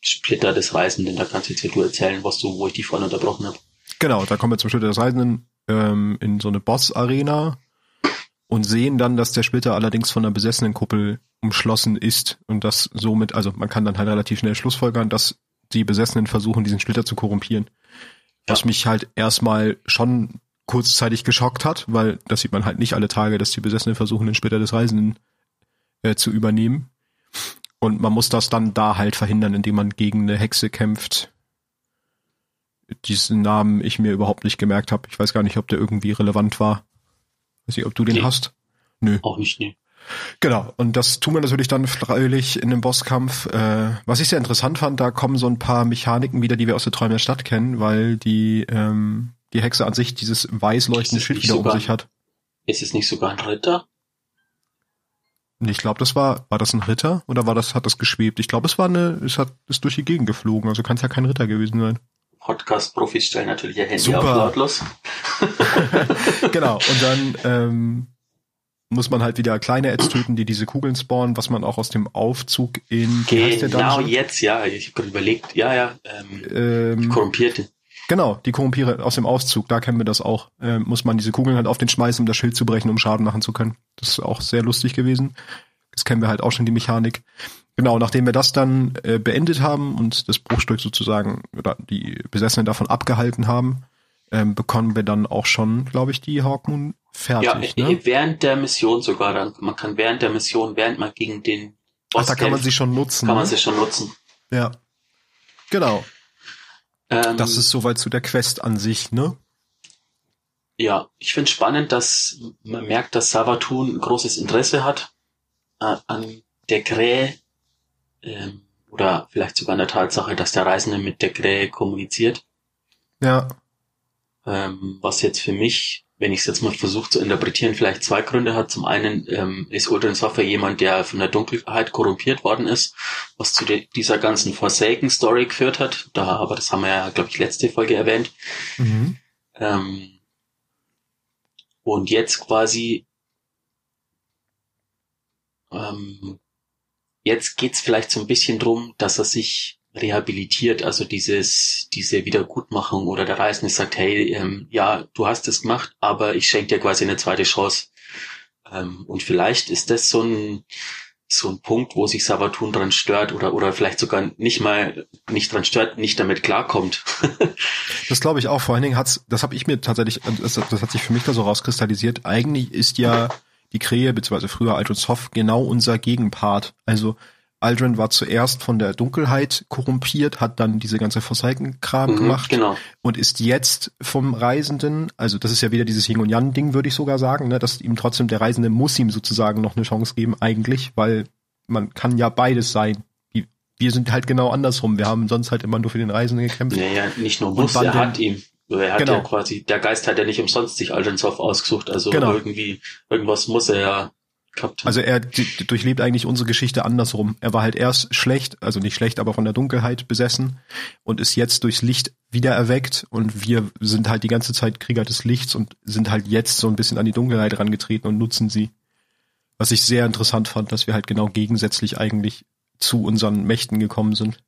Speaker 2: Splitter des Reisenden. Da kannst du jetzt ja du erzählen, was du, wo ich die vorhin unterbrochen habe.
Speaker 1: Genau, da kommen wir zum Splitter des Reisenden ähm, in so eine Boss-Arena und sehen dann, dass der Splitter allerdings von einer besessenen Kuppel umschlossen ist und das somit, also man kann dann halt relativ schnell schlussfolgern, dass die Besessenen versuchen, diesen Splitter zu korrumpieren. Ja. Was mich halt erstmal schon kurzzeitig geschockt hat, weil das sieht man halt nicht alle Tage, dass die Besessenen versuchen, den Splitter des Reisenden äh, zu übernehmen. Und man muss das dann da halt verhindern, indem man gegen eine Hexe kämpft. Diesen Namen ich mir überhaupt nicht gemerkt habe. Ich weiß gar nicht, ob der irgendwie relevant war. Weiß nicht, ob du den nee. hast.
Speaker 2: Nö. Auch nicht, nee.
Speaker 1: Genau, und das tun wir natürlich dann freilich in einem Bosskampf. Äh, was ich sehr interessant fand, da kommen so ein paar Mechaniken wieder, die wir aus der Träume der Stadt kennen, weil die, ähm, die Hexe an sich dieses weiß leuchtende Schild wieder sogar, um sich hat.
Speaker 2: Ist es nicht sogar ein Ritter?
Speaker 1: Ich glaube, das war, war das ein Ritter oder war das, hat das geschwebt? Ich glaube, es war eine, es hat, ist durch die Gegend geflogen, also kann es ja kein Ritter gewesen sein.
Speaker 2: Podcast-Profis stellen natürlich ihr Handy Super. auf lautlos.
Speaker 1: genau, und dann ähm, muss man halt wieder kleine Ads töten, die diese Kugeln spawnen, was man auch aus dem Aufzug in
Speaker 2: Genau jetzt, ja. Ich habe gerade überlegt, ja, ja. Ähm, ähm, korrumpierte.
Speaker 1: Genau, die Korrumpiere aus dem Auszug, da kennen wir das auch. Äh, muss man diese Kugeln halt auf den schmeißen, um das Schild zu brechen, um Schaden machen zu können. Das ist auch sehr lustig gewesen. Das kennen wir halt auch schon, die Mechanik. Genau, nachdem wir das dann äh, beendet haben und das Bruchstück sozusagen oder die Besessenen davon abgehalten haben, ähm, bekommen wir dann auch schon, glaube ich, die Hawkmoon fertig.
Speaker 2: Ja,
Speaker 1: ne?
Speaker 2: während der Mission sogar dann. Man kann während der Mission, während man gegen den
Speaker 1: Ach, da kann man sie schon nutzen.
Speaker 2: Kann
Speaker 1: ne?
Speaker 2: man sie schon nutzen.
Speaker 1: Ja. Genau.
Speaker 2: Ähm,
Speaker 1: Das ist soweit zu der Quest an sich, ne?
Speaker 2: Ja, ich finde spannend, dass man merkt, dass Savatun großes Interesse hat äh, an der Krähe ähm, oder vielleicht sogar an der Tatsache, dass der Reisende mit der Krähe kommuniziert.
Speaker 1: Ja.
Speaker 2: Ähm, was jetzt für mich, wenn ich es jetzt mal versuche zu interpretieren, vielleicht zwei Gründe hat. Zum einen ähm, ist Uldren Software jemand, der von der Dunkelheit korrumpiert worden ist, was zu dieser ganzen Forsaken-Story geführt hat. Da, aber das haben wir ja, glaube ich, letzte Folge erwähnt.
Speaker 1: Mhm.
Speaker 2: Ähm, und jetzt quasi, ähm, jetzt geht's vielleicht so ein bisschen drum, dass er sich rehabilitiert, also dieses, diese Wiedergutmachung oder der Reisende sagt, hey, ähm, ja, du hast es gemacht, aber ich schenke dir quasi eine zweite Chance. Ähm, und vielleicht ist das so ein, so ein Punkt, wo sich Savatun dran stört oder, oder vielleicht sogar nicht mal, nicht dran stört, nicht damit klarkommt.
Speaker 1: Das glaube ich auch. Vor allen Dingen hat's, das habe ich mir tatsächlich, das, das hat sich für mich da so rauskristallisiert. Eigentlich ist ja die Krähe, beziehungsweise früher Aldrin Soft, genau unser Gegenpart. Also Aldrin war zuerst von der Dunkelheit korrumpiert, hat dann diese ganze Forsaken-Kram
Speaker 2: Mhm,
Speaker 1: gemacht
Speaker 2: genau.
Speaker 1: und ist jetzt vom Reisenden, also das ist ja wieder dieses Yin und Yang-Ding, würde ich sogar sagen, ne, dass ihm trotzdem der Reisende muss ihm sozusagen noch eine Chance geben, eigentlich, weil man kann ja beides sein. Wir sind halt genau andersrum. Wir haben sonst halt immer nur für den Reisenden gekämpft.
Speaker 2: Naja, nicht nur muss, er hat ihm. Er hat
Speaker 1: Genau.
Speaker 2: ja quasi, der Geist hat ja nicht umsonst sich Aldensov ausgesucht, also
Speaker 1: Genau.
Speaker 2: irgendwie, irgendwas muss er ja gehabt haben.
Speaker 1: Also er durchlebt eigentlich unsere Geschichte andersrum. Er war halt erst schlecht, also nicht schlecht, aber von der Dunkelheit besessen und ist jetzt durchs Licht wieder erweckt und wir sind halt die ganze Zeit Krieger des Lichts und sind halt jetzt so ein bisschen an die Dunkelheit rangetreten und nutzen sie. Was ich sehr interessant fand, dass wir halt genau gegensätzlich eigentlich zu unseren Mächten gekommen sind.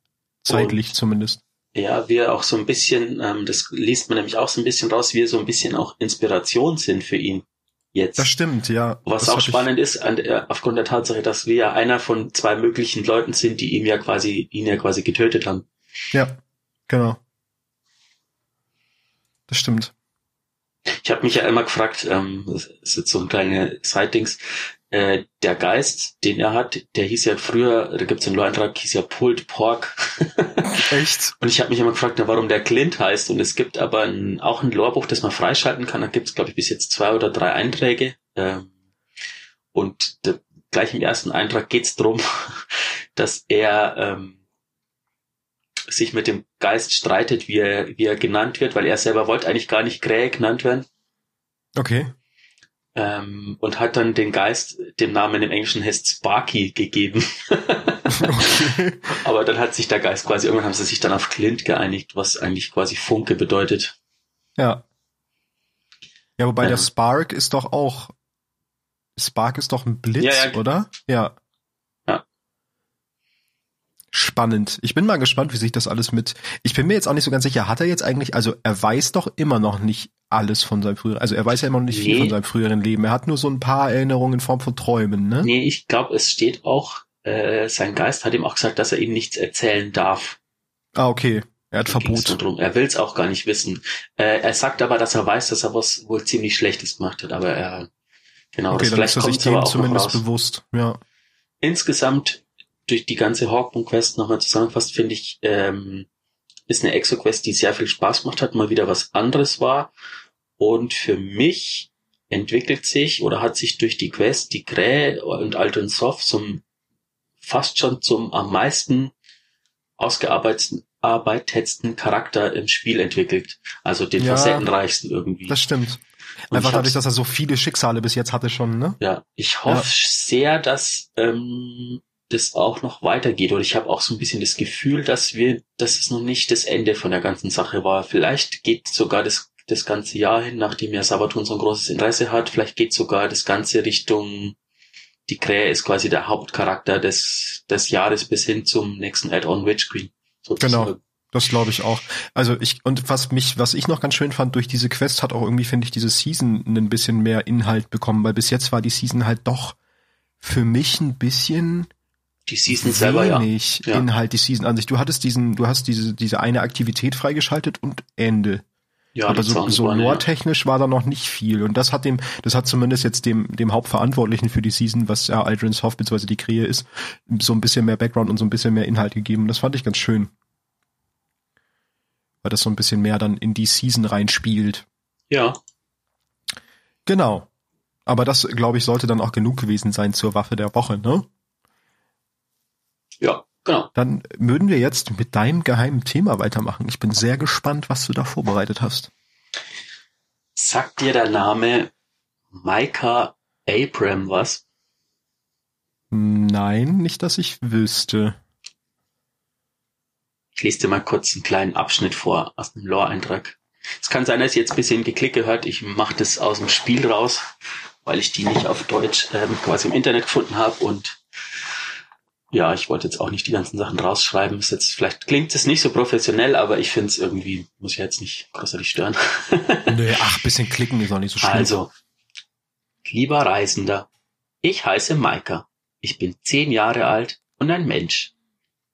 Speaker 1: Zeitlich zumindest.
Speaker 2: Ja, wir auch so ein bisschen, ähm, das liest man nämlich auch so ein bisschen raus, wir so ein bisschen auch Inspiration sind für ihn jetzt.
Speaker 1: Das stimmt, ja.
Speaker 2: Was auch
Speaker 1: ich-
Speaker 2: spannend ist, an, äh, aufgrund der Tatsache, dass wir ja einer von zwei möglichen Leuten sind, die ihm ja quasi, ihn ja quasi getötet haben.
Speaker 1: Ja, genau. Das stimmt.
Speaker 2: Ich habe mich ja immer gefragt, ähm, das ist jetzt so ein kleiner Side-Dings, äh, der Geist, den er hat, der hieß ja früher, da gibt's einen Lore-Eintrag, hieß ja Pulled Pork.
Speaker 1: Echt?
Speaker 2: Und ich habe mich immer gefragt, warum der Clint heißt. Und es gibt aber ein, auch ein Lorebuch, das man freischalten kann. Da gibt's glaube ich, bis jetzt zwei oder drei Einträge. Ähm, und da, gleich im ersten Eintrag geht's drum, dass er ähm, sich mit dem Geist streitet, wie er, wie er genannt wird, weil er selber wollte eigentlich gar nicht Krähe genannt werden.
Speaker 1: Okay.
Speaker 2: Ähm, und hat dann den Geist, dem Namen im Englischen heißt Sparky gegeben.
Speaker 1: okay.
Speaker 2: Aber dann hat sich der Geist quasi, irgendwann haben sie sich dann auf Clint geeinigt, was eigentlich quasi Funke bedeutet.
Speaker 1: Ja. Ja, wobei
Speaker 2: Ja.
Speaker 1: der Spark ist doch auch. Spark ist doch ein Blitz,
Speaker 2: Ja, ja.
Speaker 1: oder? Ja. Spannend. Ich bin mal gespannt, wie sich das alles mit. Ich bin mir jetzt auch nicht so ganz sicher. Hat er jetzt eigentlich, also er weiß doch immer noch nicht alles von seinem früheren, also er weiß ja immer noch nicht viel
Speaker 2: Nee.
Speaker 1: von seinem früheren Leben. Er hat nur so ein paar Erinnerungen in Form von Träumen, ne?
Speaker 2: Nee, ich glaube, es steht auch, äh, sein Geist hat ihm auch gesagt, dass er ihm nichts erzählen darf.
Speaker 1: Ah, okay. Er hat Verbot.
Speaker 2: Er will es auch gar nicht wissen. Äh, er sagt aber, dass er weiß, dass er was wohl ziemlich Schlechtes gemacht hat, aber er, genau,
Speaker 1: Okay,
Speaker 2: das
Speaker 1: dann
Speaker 2: vielleicht
Speaker 1: ist er sich dem zumindest bewusst. Ja.
Speaker 2: insgesamt durch die ganze Hawkmoon-Quest nochmal zusammengefasst, finde ich, ähm, ist eine Exo-Quest, die sehr viel Spaß gemacht hat, mal wieder was anderes war. Und für mich entwickelt sich oder hat sich durch die Quest die Krähe und Aldrin Soft zum fast schon zum am meisten ausgearbeiteten arbeitetsten Charakter im Spiel entwickelt. Also den
Speaker 1: Ja,
Speaker 2: facettenreichsten irgendwie.
Speaker 1: Das stimmt.
Speaker 2: Und
Speaker 1: Einfach dadurch, dass er so viele Schicksale bis jetzt hatte schon, ne?
Speaker 2: Ja, ich hoffe sehr, dass ähm, das auch noch weitergeht. Oder ich habe auch so ein bisschen das Gefühl, dass wir, dass es noch nicht das Ende von der ganzen Sache war. Vielleicht geht sogar das, das ganze Jahr hin, nachdem ja Sabaton so ein großes Interesse hat, vielleicht geht sogar das Ganze Richtung die Krähe ist quasi der Hauptcharakter des, des Jahres bis hin zum nächsten Add-on Witch Queen. sozusagen.
Speaker 1: Genau. Das glaube ich auch. Also ich und was mich, was ich noch ganz schön fand, durch diese Quest hat auch irgendwie finde ich diese Season ein bisschen mehr Inhalt bekommen, weil bis jetzt war die Season halt doch für mich ein bisschen
Speaker 2: die Season selber
Speaker 1: wenig ja. Inhalt die Season an sich. Du hattest diesen, du hast diese diese eine Aktivität freigeschaltet und Ende. Ja, aber so, so lore-technisch war da noch nicht viel. Und das hat dem, das hat zumindest jetzt dem, dem Hauptverantwortlichen für die Season, was ja Aldrin Soft bzw. die Krähe ist, so ein bisschen mehr Background und so ein bisschen mehr Inhalt gegeben. Das fand ich ganz schön weil das so ein bisschen mehr dann in die Season reinspielt.
Speaker 2: Ja.
Speaker 1: Genau. Aber das, glaube ich, sollte dann auch genug gewesen sein zur Waffe der Woche, ne?
Speaker 2: Ja, genau.
Speaker 1: Dann würden wir jetzt mit deinem geheimen Thema weitermachen. Ich bin sehr gespannt, was du da vorbereitet hast.
Speaker 2: Sagt dir der Name Micah Abram was?
Speaker 1: Nein, nicht, dass ich wüsste.
Speaker 2: Ich lese dir mal kurz einen kleinen Abschnitt vor aus dem Lore-Eintrag. Es kann sein, dass ihr jetzt ein bisschen Geklicke hört. Ich mache das aus dem Spiel raus, weil ich die nicht auf Deutsch ähm, quasi im Internet gefunden habe und ja, ich wollte jetzt auch nicht die ganzen Sachen rausschreiben. Ist jetzt, vielleicht klingt es nicht so professionell, aber ich finde es irgendwie, muss ja jetzt nicht großartig stören.
Speaker 1: Nö, ach, bisschen klicken ist auch nicht so schlimm.
Speaker 2: Also, lieber Reisender, ich heiße Maika. Ich bin zehn Jahre alt und ein Mensch.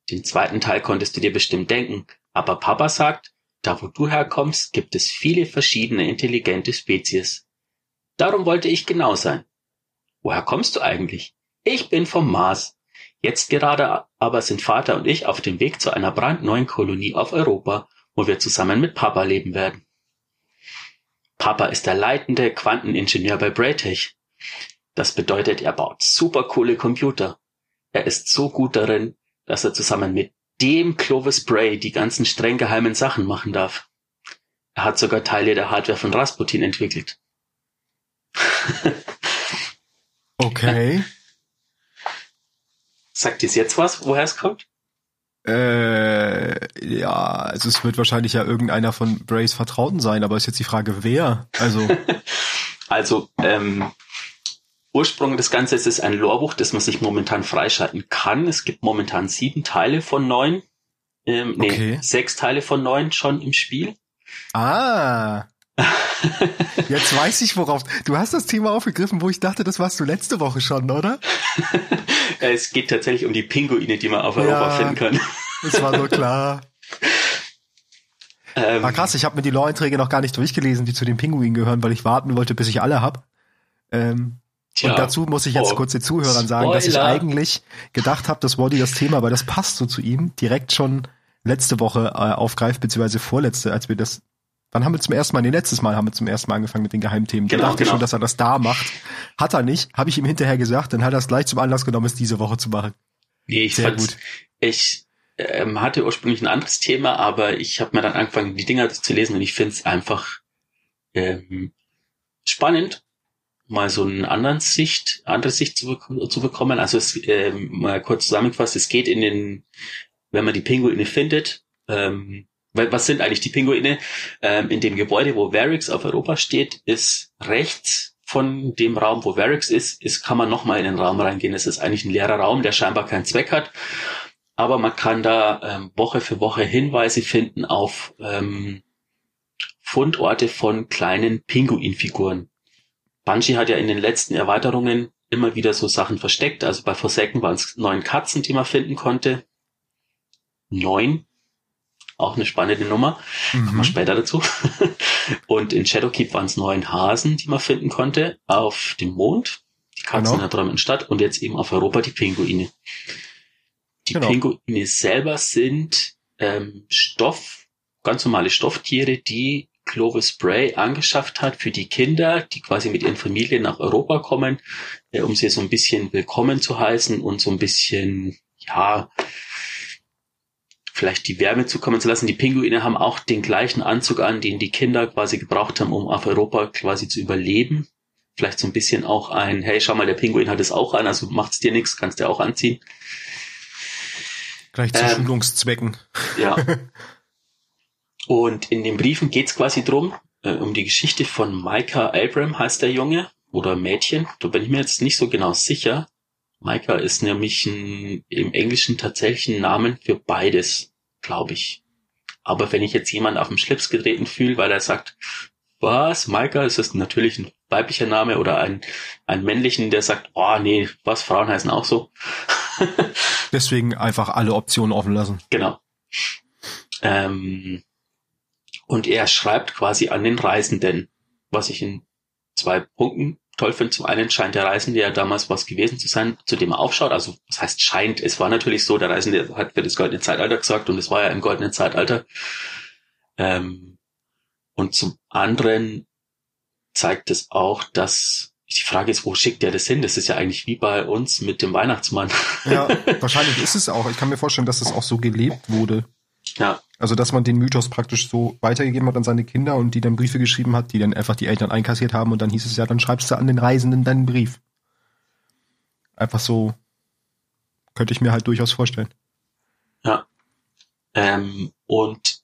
Speaker 2: Den zweiten Teil konntest du dir bestimmt denken, aber Papa sagt, da wo du herkommst, gibt es viele verschiedene intelligente Spezies. Darum wollte ich genau sein. Woher kommst du eigentlich? Ich bin vom Mars. Jetzt gerade aber sind Vater und ich auf dem Weg zu einer brandneuen Kolonie auf Europa, wo wir zusammen mit Papa leben werden. Papa ist der leitende Quanteningenieur bei Braytech. Das bedeutet, er baut super coole Computer. Er ist so gut darin, dass er zusammen mit dem Clovis Bray die ganzen streng geheimen Sachen machen darf. Er hat sogar Teile der Hardware von Rasputin entwickelt.
Speaker 1: okay.
Speaker 2: Sagt dies jetzt was, woher es kommt?
Speaker 1: Äh, ja, also es wird wahrscheinlich ja irgendeiner von Brays Vertrauten sein, aber ist jetzt die Frage, wer? Also,
Speaker 2: also ähm, Ursprung des Ganzen ist ein Lorbuch, das man sich momentan freischalten kann. Es gibt momentan sieben Teile von neun. Ähm, nee, okay. sechs Teile von neun schon im Spiel.
Speaker 1: Ah. Jetzt weiß ich, worauf. Du hast das Thema aufgegriffen, wo ich dachte, das warst du letzte Woche schon, oder?
Speaker 2: es geht tatsächlich um die Pinguine, die man auf Europa ja, finden kann.
Speaker 1: das war so klar. Ähm, war krass, ich habe mir die Lore-Einträge noch gar nicht durchgelesen, die zu den Pinguinen gehören, weil ich warten wollte, bis ich alle hab. Ähm, Tja. Und dazu muss ich jetzt oh, kurz den Zuhörern sagen, Spoiler. dass ich eigentlich gedacht habe, dass Wally das Thema, weil das passt so zu ihm, direkt schon letzte Woche äh, aufgreift, beziehungsweise vorletzte, als wir das Wann haben wir zum ersten Mal, nee, letztes Mal haben wir zum ersten Mal angefangen mit den Geheimthemen. Genau, da dachte genau. ich schon, dass er das da macht. Hat er nicht, habe ich ihm hinterher gesagt, dann hat er es gleich zum Anlass genommen, es diese Woche zu machen.
Speaker 2: Nee, ich Sehr gut. Ich ähm, hatte ursprünglich ein anderes Thema, aber ich habe mir dann angefangen, die Dinger zu lesen und ich finde es einfach ähm, spannend mal so einen anderen Sicht, andere Sicht zu, zu bekommen. Also es äh, mal kurz zusammengefasst, es geht in den, wenn man die Pinguine findet, ähm, was sind eigentlich die Pinguine? Ähm, in dem Gebäude, wo Varix auf Europa steht, ist rechts von dem Raum, wo Varix ist, ist kann man nochmal in den Raum reingehen. Es ist eigentlich ein leerer Raum, der scheinbar keinen Zweck hat. Aber man kann da ähm, Woche für Woche Hinweise finden auf ähm, Fundorte von kleinen Pinguinfiguren. Bungie hat ja in den letzten Erweiterungen immer wieder so Sachen versteckt. Also bei Forsaken waren es neun Katzen, die man finden konnte. Neun. Auch eine spannende Nummer. Mhm. Kommen wir später dazu. Und in Shadowkeep waren es neun Hasen, die man finden konnte. Auf dem Mond. Die Katzen genau. in der träumenden Stadt. Und jetzt eben auf Europa die Pinguine. Die genau. Pinguine selber sind ähm, Stoff, ganz normale Stofftiere, die Clovis Bray angeschafft hat für die Kinder, die quasi mit ihren Familien nach Europa kommen, äh, um sie so ein bisschen willkommen zu heißen und so ein bisschen, ja, vielleicht die Wärme zukommen zu lassen. Die Pinguine haben auch den gleichen Anzug an, den die Kinder quasi gebraucht haben, um auf Europa quasi zu überleben. Vielleicht so ein bisschen auch ein, hey, schau mal, der Pinguin hat es auch an, also macht's dir nichts, kannst du auch anziehen.
Speaker 1: Gleich zu ähm, Schulungszwecken.
Speaker 2: Ja. Und in den Briefen geht's quasi drum, äh, um die Geschichte von Micah Abram heißt der Junge oder Mädchen. Da bin ich mir jetzt nicht so genau sicher. Micah ist nämlich ein, im Englischen tatsächlich ein Namen für beides, glaube ich. Aber wenn ich jetzt jemanden auf dem Schlips getreten fühle, weil er sagt, was, Maika, ist das natürlich ein weiblicher Name oder ein, ein männlichen, der sagt, oh nee, was, Frauen heißen auch so.
Speaker 1: Deswegen einfach alle Optionen offen lassen.
Speaker 2: Genau. Ähm, und er schreibt quasi an den Reisenden, was ich in zwei Punkten toll finde. Zum einen scheint der Reisende ja damals was gewesen zu sein, zu dem er aufschaut. Also, was heißt scheint? Es war natürlich so, der Reisende hat für das goldene Zeitalter gesagt und es war ja im goldenen Zeitalter. Ähm, und zum anderen zeigt es auch, dass die Frage ist, wo schickt der das hin? Das ist ja eigentlich wie bei uns mit dem Weihnachtsmann.
Speaker 1: Ja, wahrscheinlich ist es auch. Ich kann mir vorstellen, dass das auch so gelebt wurde.
Speaker 2: Ja.
Speaker 1: Also, dass man den Mythos praktisch so weitergegeben hat an seine Kinder und die dann Briefe geschrieben hat, die dann einfach die Eltern einkassiert haben und dann hieß es ja, dann schreibst du an den Reisenden deinen Brief. Einfach so könnte ich mir halt durchaus vorstellen.
Speaker 2: Ja. Ähm, und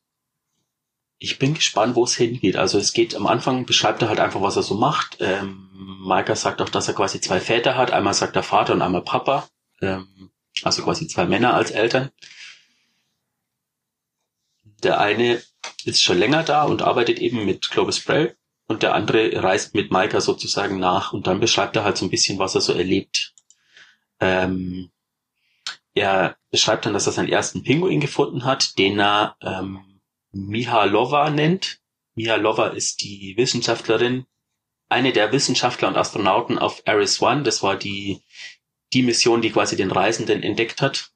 Speaker 2: ich bin gespannt, wo es hingeht. Also es geht am Anfang, beschreibt er halt einfach, was er so macht. Ähm, Maika sagt auch, dass er quasi zwei Väter hat. Einmal sagt er Vater und einmal Papa. Ähm, also quasi zwei Männer als Eltern. Der eine ist schon länger da und arbeitet eben mit Clovis Bray und der andere reist mit Maika sozusagen nach und dann beschreibt er halt so ein bisschen, was er so erlebt. Ähm, er beschreibt dann, dass er seinen ersten Pinguin gefunden hat, den er ähm, Mihalova nennt. Mihalova ist die Wissenschaftlerin, eine der Wissenschaftler und Astronauten auf Ares One. Das war die, die Mission, die quasi den Reisenden entdeckt hat.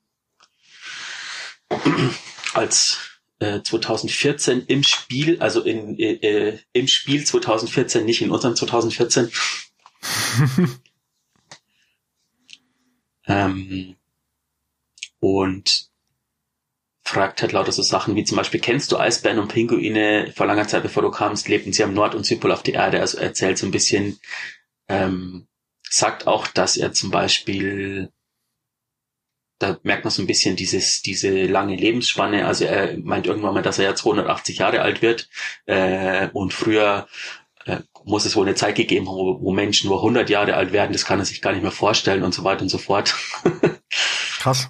Speaker 2: Als äh, 2014 im Spiel, also in, äh, äh im Spiel 2014, nicht in unserem 2014. ähm, und fragt halt lauter so Sachen wie zum Beispiel, kennst du Eisbären und Pinguine? Vor langer Zeit, bevor du kamst, lebten sie am Nord- und Südpol auf der Erde. Also erzählt so ein bisschen, ähm, sagt auch, dass er zum Beispiel, da merkt man so ein bisschen dieses, diese lange Lebensspanne. Also er meint irgendwann mal, dass er ja 280 Jahre alt wird äh, und früher äh, muss es wohl eine Zeit gegeben haben, wo, wo Menschen nur 100 Jahre alt werden. Das kann er sich gar nicht mehr vorstellen und so weiter und so fort.
Speaker 1: Krass.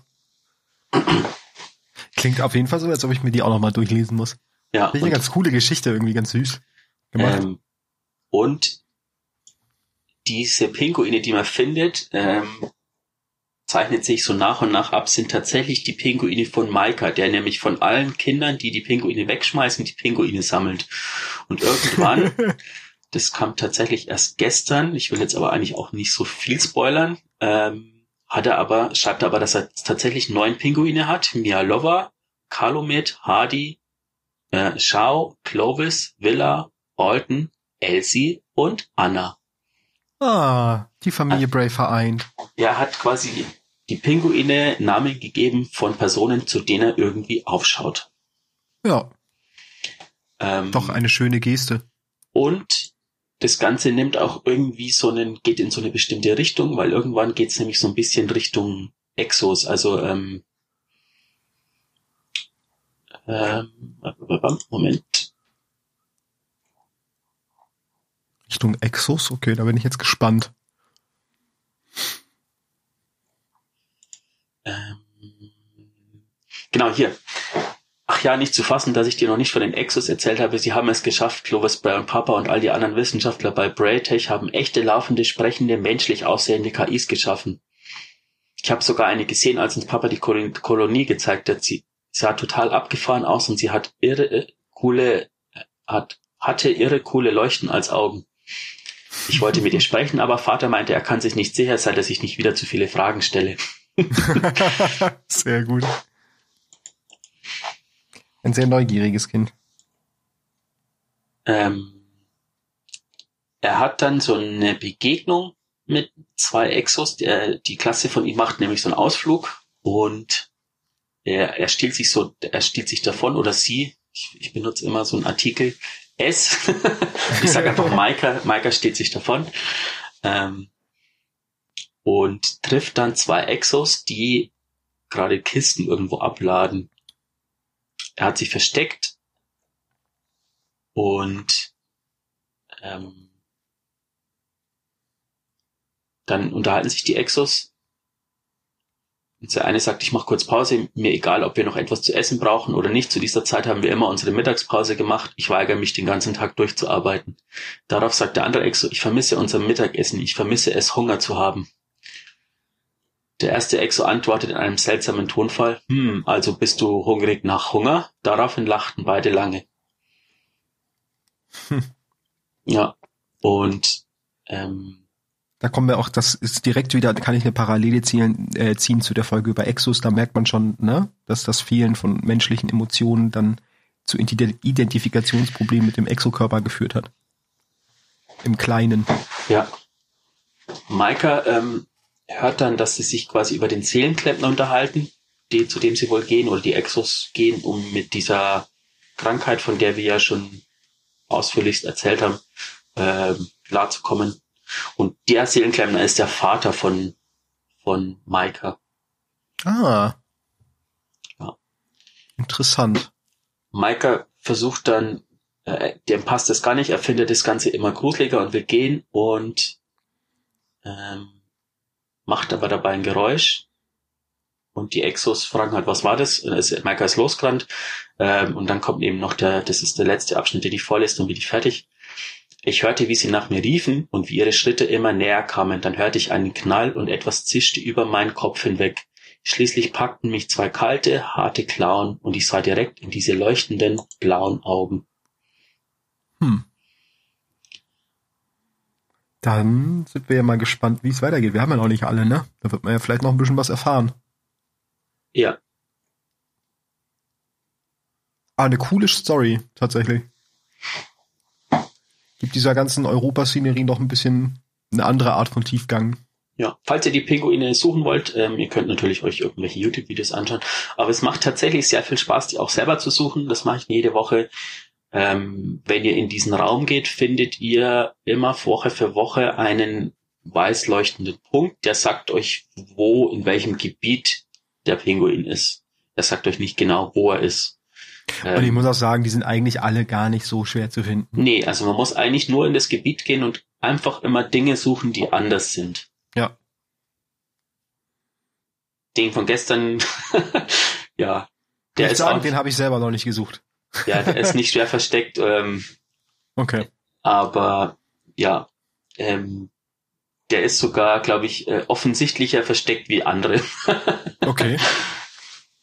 Speaker 1: Klingt auf jeden Fall so, als ob ich mir die auch nochmal durchlesen muss.
Speaker 2: Ja.
Speaker 1: Finde ich eine ganz coole Geschichte, irgendwie ganz süß gemacht.
Speaker 2: Ähm, und diese Pinguine, die man findet, ähm, zeichnet sich so nach und nach ab, sind tatsächlich die Pinguine von Maika, der nämlich von allen Kindern, die die Pinguine wegschmeißen, die Pinguine sammelt. Und irgendwann, das kam tatsächlich erst gestern, ich will jetzt aber eigentlich auch nicht so viel spoilern, ähm, hat er aber, schreibt er aber, dass er tatsächlich neun Pinguine hat. Mialova, Calumet, Hardy, äh, Shao, Clovis, Villa, Alton, Elsie und Anna.
Speaker 1: Ah, die Familie Bray vereint.
Speaker 2: Er hat quasi die Pinguine Namen gegeben von Personen, zu denen er irgendwie aufschaut.
Speaker 1: Ja.
Speaker 2: Ähm,
Speaker 1: Doch eine schöne Geste.
Speaker 2: Und das Ganze nimmt auch irgendwie so einen, geht in so eine bestimmte Richtung, weil irgendwann geht es nämlich so ein bisschen Richtung Exos, also ähm, ähm, Moment.
Speaker 1: Richtung Exos? Okay, da bin ich jetzt gespannt.
Speaker 2: Ähm, genau, hier. Ach ja, nicht zu fassen, dass ich dir noch nicht von den Exos erzählt habe. Sie haben es geschafft. Clovis und Papa und all die anderen Wissenschaftler bei Braytech haben echte, laufende, sprechende, menschlich aussehende KIs geschaffen. Ich habe sogar eine gesehen, als uns Papa die Kolonie gezeigt hat. Sie sah total abgefahren aus und sie hat irre äh, coole, hat, hatte irre coole Leuchten als Augen. Ich wollte mit ihr sprechen, aber Vater meinte, er kann sich nicht sicher sein, dass ich nicht wieder zu viele Fragen stelle.
Speaker 1: Sehr gut. Ein sehr neugieriges Kind.
Speaker 2: Ähm, er hat dann so eine Begegnung mit zwei Exos. Der, die Klasse von ihm macht nämlich so einen Ausflug und er, er stiehlt sich so, er stiehlt sich davon oder sie. Ich, ich benutze immer so einen Artikel S. ich sage einfach Maika. Maika steht sich davon. Ähm, und trifft dann zwei Exos, die gerade Kisten irgendwo abladen. Er hat sich versteckt und ähm, dann unterhalten sich die Exos der eine sagt, ich mache kurz Pause, mir egal, ob wir noch etwas zu essen brauchen oder nicht. Zu dieser Zeit haben wir immer unsere Mittagspause gemacht. Ich weigere mich, den ganzen Tag durchzuarbeiten. Darauf sagt der andere Exo, ich vermisse unser Mittagessen, ich vermisse es, Hunger zu haben. Der erste Exo antwortet in einem seltsamen Tonfall, hm, also bist du hungrig nach Hunger? Daraufhin lachten beide lange. Hm. Ja, und ähm,
Speaker 1: da kommen wir auch, das ist direkt wieder, da kann ich eine Parallele ziehen, äh, ziehen zu der Folge über Exos, da merkt man schon, ne, dass das Fehlen von menschlichen Emotionen dann zu Identifikationsproblemen mit dem Exokörper geführt hat. Im Kleinen.
Speaker 2: Ja. Maika ähm, hört dann, dass sie sich quasi über den Seelenklempner unterhalten, die, zu dem sie wohl gehen, oder die Exos gehen, um mit dieser Krankheit, von der wir ja schon ausführlichst erzählt haben, ähm, klarzukommen. Und der Seelenklempner ist der Vater von, von Maika.
Speaker 1: Ah. Ja. Interessant.
Speaker 2: Maika versucht dann, äh, dem passt das gar nicht, er findet das Ganze immer gruseliger und will gehen und ähm, macht aber dabei ein Geräusch. Und die Exos fragen halt, was war das? Und ist, Maika ist losgerannt. Ähm, und dann kommt eben noch der, das ist der letzte Abschnitt, den ich vorlese, dann bin ich fertig. Ich hörte, wie sie nach mir riefen und wie ihre Schritte immer näher kamen. Dann hörte ich einen Knall und etwas zischte über meinen Kopf hinweg. Schließlich packten mich zwei kalte, harte Klauen und ich sah direkt in diese leuchtenden, blauen Augen. Hm.
Speaker 1: Dann sind wir ja mal gespannt, wie es weitergeht. Wir haben ja noch nicht alle, ne? Da wird man ja vielleicht noch ein bisschen was erfahren.
Speaker 2: Ja.
Speaker 1: Ah, eine coole Story, tatsächlich gibt dieser ganzen Europaszenerie noch ein bisschen eine andere Art von Tiefgang.
Speaker 2: Ja, falls ihr die Pinguine suchen wollt, ähm, ihr könnt natürlich euch irgendwelche YouTube-Videos anschauen. Aber es macht tatsächlich sehr viel Spaß, die auch selber zu suchen. Das mache ich jede Woche. Ähm, wenn ihr in diesen Raum geht, findet ihr immer Woche für Woche einen weiß leuchtenden Punkt, der sagt euch, wo, in welchem Gebiet der Pinguin ist. Er sagt euch nicht genau, wo er ist.
Speaker 1: Und ich ähm, muss auch sagen, die sind eigentlich alle gar nicht so schwer zu finden.
Speaker 2: Nee, also man muss eigentlich nur in das Gebiet gehen und einfach immer Dinge suchen, die anders sind.
Speaker 1: Ja.
Speaker 2: Den von gestern, ja.
Speaker 1: Der ich ist sagen, auch, den habe ich selber noch nicht gesucht.
Speaker 2: ja, der ist nicht schwer versteckt. Ähm,
Speaker 1: okay.
Speaker 2: Aber ja, ähm, der ist sogar, glaube ich, äh, offensichtlicher versteckt wie andere.
Speaker 1: okay.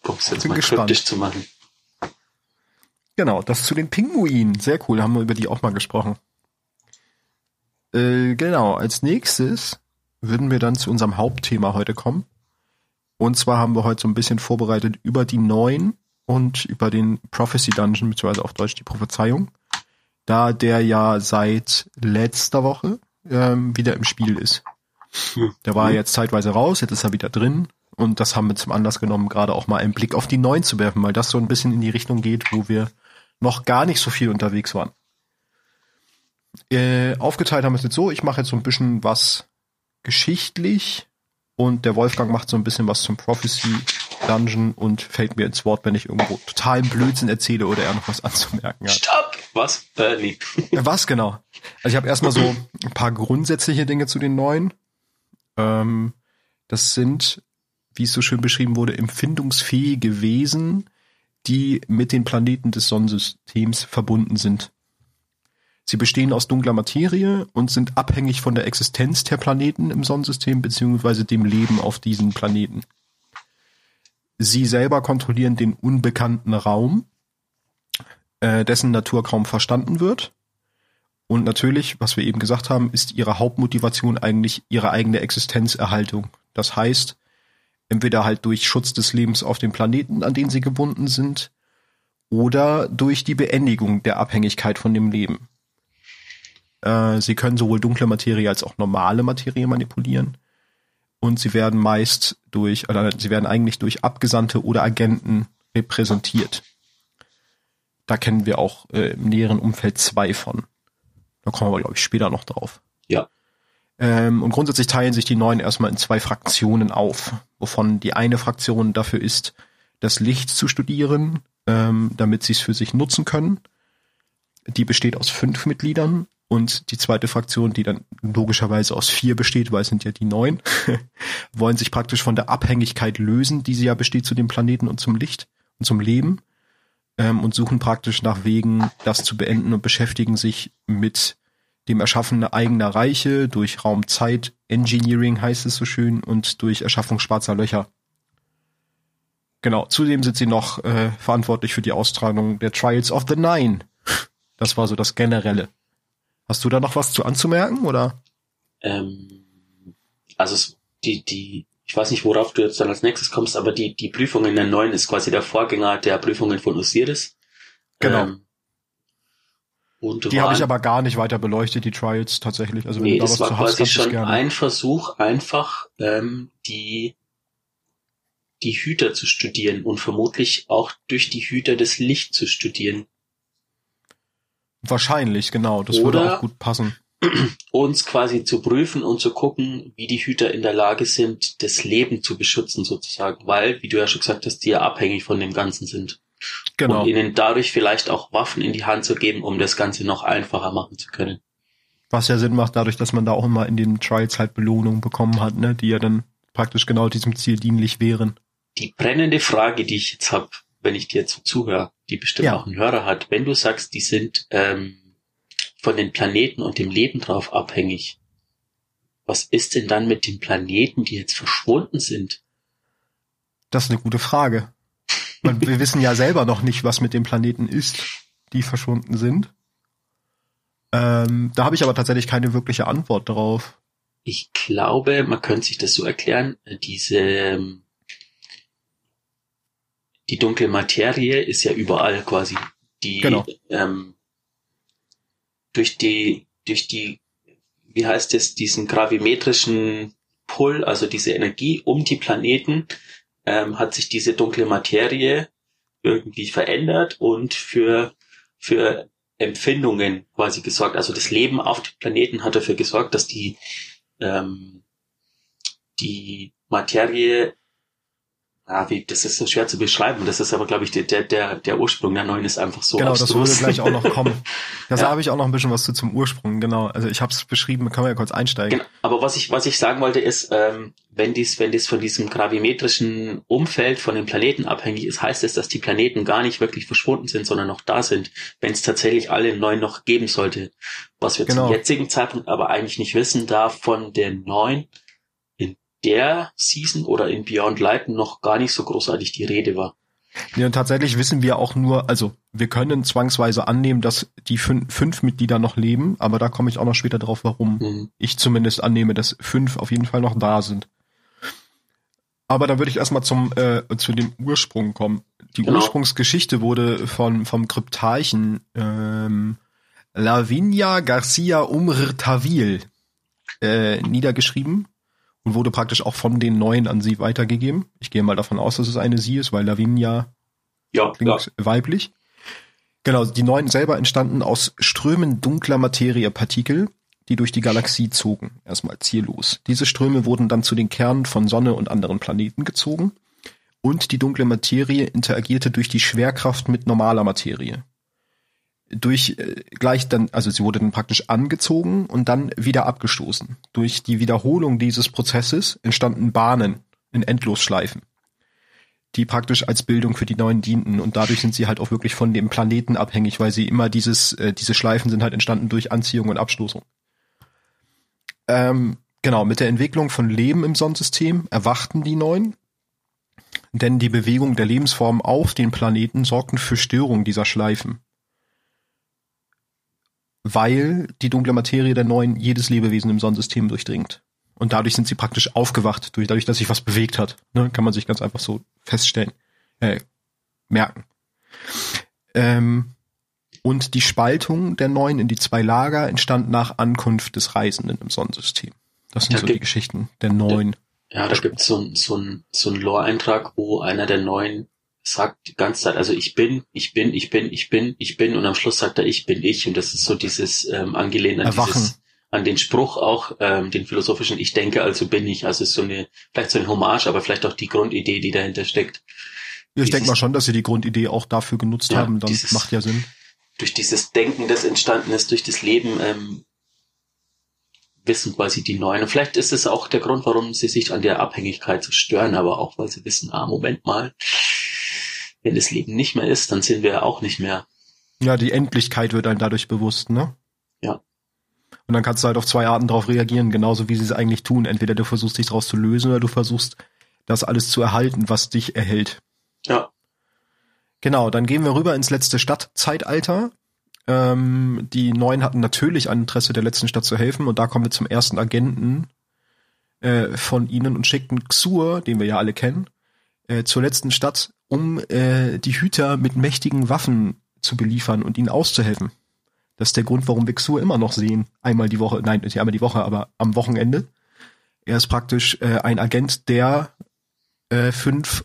Speaker 2: Um es jetzt mal gespannt. kryptisch zu machen.
Speaker 1: Genau, das zu den Pinguinen. Sehr cool, haben wir über die auch mal gesprochen. Äh, genau, als nächstes würden wir dann zu unserem Hauptthema heute kommen. Und zwar haben wir heute so ein bisschen vorbereitet über die neuen und über den Prophecy Dungeon, beziehungsweise auf Deutsch die Prophezeiung. Da der ja seit letzter Woche ähm, wieder im Spiel ist. Der war jetzt zeitweise raus, jetzt ist er wieder drin. Und das haben wir zum Anlass genommen, gerade auch mal einen Blick auf die neuen zu werfen, weil das so ein bisschen in die Richtung geht, wo wir noch gar nicht so viel unterwegs waren. Äh, aufgeteilt haben wir es jetzt so, ich mache jetzt so ein bisschen was geschichtlich und der Wolfgang macht so ein bisschen was zum Prophecy Dungeon und fällt mir ins Wort, wenn ich irgendwo totalen Blödsinn erzähle oder er noch was anzumerken hat.
Speaker 2: Stopp! Was? Äh, nee.
Speaker 1: Was genau? Also ich habe erstmal so ein paar grundsätzliche Dinge zu den neuen. Ähm, das sind, wie es so schön beschrieben wurde, empfindungsfähige Wesen, die mit den Planeten des Sonnensystems verbunden sind. Sie bestehen aus dunkler Materie und sind abhängig von der Existenz der Planeten im Sonnensystem beziehungsweise dem Leben auf diesen Planeten. Sie selber kontrollieren den unbekannten Raum, äh, dessen Natur kaum verstanden wird. Und natürlich, was wir eben gesagt haben, ist ihre Hauptmotivation eigentlich ihre eigene Existenzerhaltung. Das heißt, Entweder halt durch Schutz des Lebens auf dem Planeten, an den sie gebunden sind, oder durch die Beendigung der Abhängigkeit von dem Leben. Äh, sie können sowohl dunkle Materie als auch normale Materie manipulieren. Und sie werden meist durch, oder sie werden eigentlich durch Abgesandte oder Agenten repräsentiert. Da kennen wir auch äh, im näheren Umfeld zwei von. Da kommen wir, glaube ich, später noch drauf.
Speaker 2: Ja.
Speaker 1: Ähm, und grundsätzlich teilen sich die Neuen erstmal in zwei Fraktionen auf, wovon die eine Fraktion dafür ist, das Licht zu studieren, ähm, damit sie es für sich nutzen können. die besteht aus fünf Mitgliedern und die zweite Fraktion, die dann logischerweise aus vier besteht, weil es sind ja die neun, wollen sich praktisch von der Abhängigkeit lösen, die sie ja besteht zu dem Planeten und zum Licht und zum Leben ähm, und suchen praktisch nach Wegen, das zu beenden und beschäftigen sich mit dem Erschaffen eigener Reiche durch Raumzeit, Engineering heißt es so schön, und durch Erschaffung schwarzer Löcher. Genau, zudem sind sie noch äh, verantwortlich für die Austragung der Trials of the Nine. Das war so das Generelle. Hast du da noch was zu anzumerken, oder?
Speaker 2: Ähm, also es, die, die, ich weiß nicht, worauf du jetzt dann als nächstes kommst, aber die, die Prüfung in der neuen ist quasi der Vorgänger der Prüfungen von Osiris.
Speaker 1: Genau.
Speaker 2: Ähm,
Speaker 1: und die habe ich aber gar nicht weiter beleuchtet, die Trials tatsächlich. Also wenn
Speaker 2: nee,
Speaker 1: du da
Speaker 2: das
Speaker 1: was
Speaker 2: war
Speaker 1: zu
Speaker 2: quasi
Speaker 1: hast,
Speaker 2: schon ein Versuch, einfach ähm, die die Hüter zu studieren und vermutlich auch durch die Hüter das Licht zu studieren.
Speaker 1: Wahrscheinlich, genau. Das würde
Speaker 2: Oder-
Speaker 1: auch gut passen.
Speaker 2: Uns quasi zu prüfen und zu gucken, wie die Hüter in der Lage sind, das Leben zu beschützen sozusagen, weil, wie du ja schon gesagt hast, die ja abhängig von dem Ganzen sind.
Speaker 1: Genau.
Speaker 2: Und ihnen dadurch vielleicht auch Waffen in die Hand zu geben, um das Ganze noch einfacher machen zu können.
Speaker 1: Was ja Sinn macht, dadurch, dass man da auch immer in den Trials halt Belohnungen bekommen hat, ne, die ja dann praktisch genau diesem Ziel dienlich wären.
Speaker 2: Die brennende Frage, die ich jetzt habe, wenn ich dir jetzt so zuhöre, die bestimmt
Speaker 1: Ja.
Speaker 2: auch ein Hörer hat, wenn du sagst, die sind ähm, von den Planeten und dem Leben drauf abhängig, was ist denn dann mit den Planeten, die jetzt verschwunden sind?
Speaker 1: Das ist eine gute Frage. Man, wir wissen ja selber noch nicht, was mit den Planeten ist, die verschwunden sind. Ähm, da habe ich aber tatsächlich keine wirkliche Antwort drauf.
Speaker 2: Ich glaube, man könnte sich das so erklären, äh, diese ähm, die dunkle Materie ist ja überall quasi. Die
Speaker 1: Genau.
Speaker 2: ähm, durch die durch die wie heißt es diesen gravimetrischen Pull, also diese Energie um die Planeten, ähm, hat sich diese dunkle Materie irgendwie verändert und für für Empfindungen quasi gesorgt. Also das Leben auf dem Planeten hat dafür gesorgt, dass die ähm, die Materie, ah, wie, das ist so schwer zu beschreiben. Das ist aber, glaube ich, der, der, der, Ursprung der neuen ist einfach so
Speaker 1: genau, das
Speaker 2: abstrus.
Speaker 1: würde gleich auch noch kommen. Da
Speaker 2: Ja.
Speaker 1: habe ich auch noch ein bisschen was zu zum Ursprung, genau. Also ich habe es beschrieben, können wir ja kurz einsteigen.
Speaker 2: Genau. Aber was ich, was ich sagen wollte, ist, ähm, wenn dies, wenn dies von diesem gravimetrischen Umfeld von den Planeten abhängig ist, heißt es, dass die Planeten gar nicht wirklich verschwunden sind, sondern noch da sind, wenn es tatsächlich alle neun noch geben sollte. Was wir
Speaker 1: Genau.
Speaker 2: zum jetzigen Zeitpunkt aber eigentlich nicht wissen, da von den neun der Season oder in Beyond Light noch gar nicht so großartig die Rede war.
Speaker 1: Ja, und tatsächlich wissen wir auch nur, also wir können zwangsweise annehmen, dass die fün fünf Mitglieder noch leben, aber da komme ich auch noch später drauf, warum
Speaker 2: Mhm.
Speaker 1: ich zumindest annehme, dass fünf auf jeden Fall noch da sind. Aber dann würde ich erstmal zum äh, zu dem Ursprung kommen. Die
Speaker 2: Genau.
Speaker 1: Ursprungsgeschichte wurde von vom Kryptarchen ähm, Lavinia Garcia Umrtavil äh, niedergeschrieben und wurde praktisch auch von den Neuen an sie weitergegeben. Ich gehe mal davon aus, dass es eine sie ist, weil Lavinia
Speaker 2: Ja, ja.
Speaker 1: klingt weiblich. Genau, die neuen selber entstanden aus Strömen dunkler Materiepartikel, die durch die Galaxie zogen, erstmal ziellos. Diese Ströme wurden dann zu den Kernen von Sonne und anderen Planeten gezogen und die dunkle Materie interagierte durch die Schwerkraft mit normaler Materie. Durch äh, gleich dann, also sie wurde dann praktisch angezogen und dann wieder abgestoßen. Durch die Wiederholung dieses Prozesses entstanden Bahnen in Endlosschleifen die praktisch als Bildung für die Neuen dienten und dadurch sind sie halt auch wirklich von dem Planeten abhängig, weil sie immer dieses, äh, diese Schleifen sind halt entstanden durch Anziehung und Abstoßung. Ähm, genau, mit der Entwicklung von Leben im Sonnensystem erwachten die Neuen, denn die Bewegung der Lebensformen auf den Planeten sorgten für Störung dieser Schleifen. Weil die dunkle Materie der Neuen jedes Lebewesen im Sonnensystem durchdringt. Und dadurch sind sie praktisch aufgewacht, durch, dadurch, dass sich was bewegt hat. Ne, kann man sich ganz einfach so feststellen, äh, merken. Ähm, und die Spaltung der Neuen in die zwei Lager entstand nach Ankunft des Reisenden im Sonnensystem. Das sind
Speaker 2: Da
Speaker 1: so die
Speaker 2: gibt-
Speaker 1: Geschichten der Neuen.
Speaker 2: Ja, da gibt's so ein so ein so ein Lore-Eintrag, wo einer der Neuen sagt die ganze Zeit, also ich bin, ich bin, ich bin, ich bin, ich bin und am Schluss sagt er, ich bin ich und das ist so dieses ähm, angelehnt an
Speaker 1: Erwachen.
Speaker 2: dieses an den Spruch auch, ähm, den philosophischen Ich denke, also bin ich. Also ist so eine, vielleicht so eine Hommage, aber vielleicht auch die Grundidee, die dahinter steckt.
Speaker 1: Ich denke mal schon, dass sie die Grundidee auch dafür genutzt
Speaker 2: Ja,
Speaker 1: haben, dann
Speaker 2: dieses-
Speaker 1: macht ja Sinn.
Speaker 2: durch dieses Denken, das entstanden ist, durch das Leben, ähm, wissen quasi die Neuen. Und vielleicht ist es auch der Grund, warum sie sich an der Abhängigkeit so stören, aber auch, weil sie wissen, ah, Moment mal, wenn das Leben nicht mehr ist, dann sind wir auch nicht mehr.
Speaker 1: Ja, die Endlichkeit wird einem dadurch bewusst, ne?
Speaker 2: Ja.
Speaker 1: Und dann kannst du halt auf zwei Arten darauf reagieren, genauso wie sie es eigentlich tun. Entweder du versuchst dich daraus zu lösen oder du versuchst, das alles zu erhalten, was dich erhält.
Speaker 2: Ja.
Speaker 1: Genau, dann gehen wir rüber ins letzte Stadtzeitalter. Ähm, die Neuen hatten natürlich ein Interesse der letzten Stadt zu helfen und da kommen wir zum ersten Agenten äh, von ihnen und schickten Xur, den wir ja alle kennen, äh, zur letzten Stadt, um äh, die Hüter mit mächtigen Waffen zu beliefern und ihnen auszuhelfen. Das ist der Grund, warum wir Xur immer noch sehen. Einmal die Woche, nein, nicht einmal die Woche, aber am Wochenende. Er ist praktisch äh, ein Agent der äh, fünf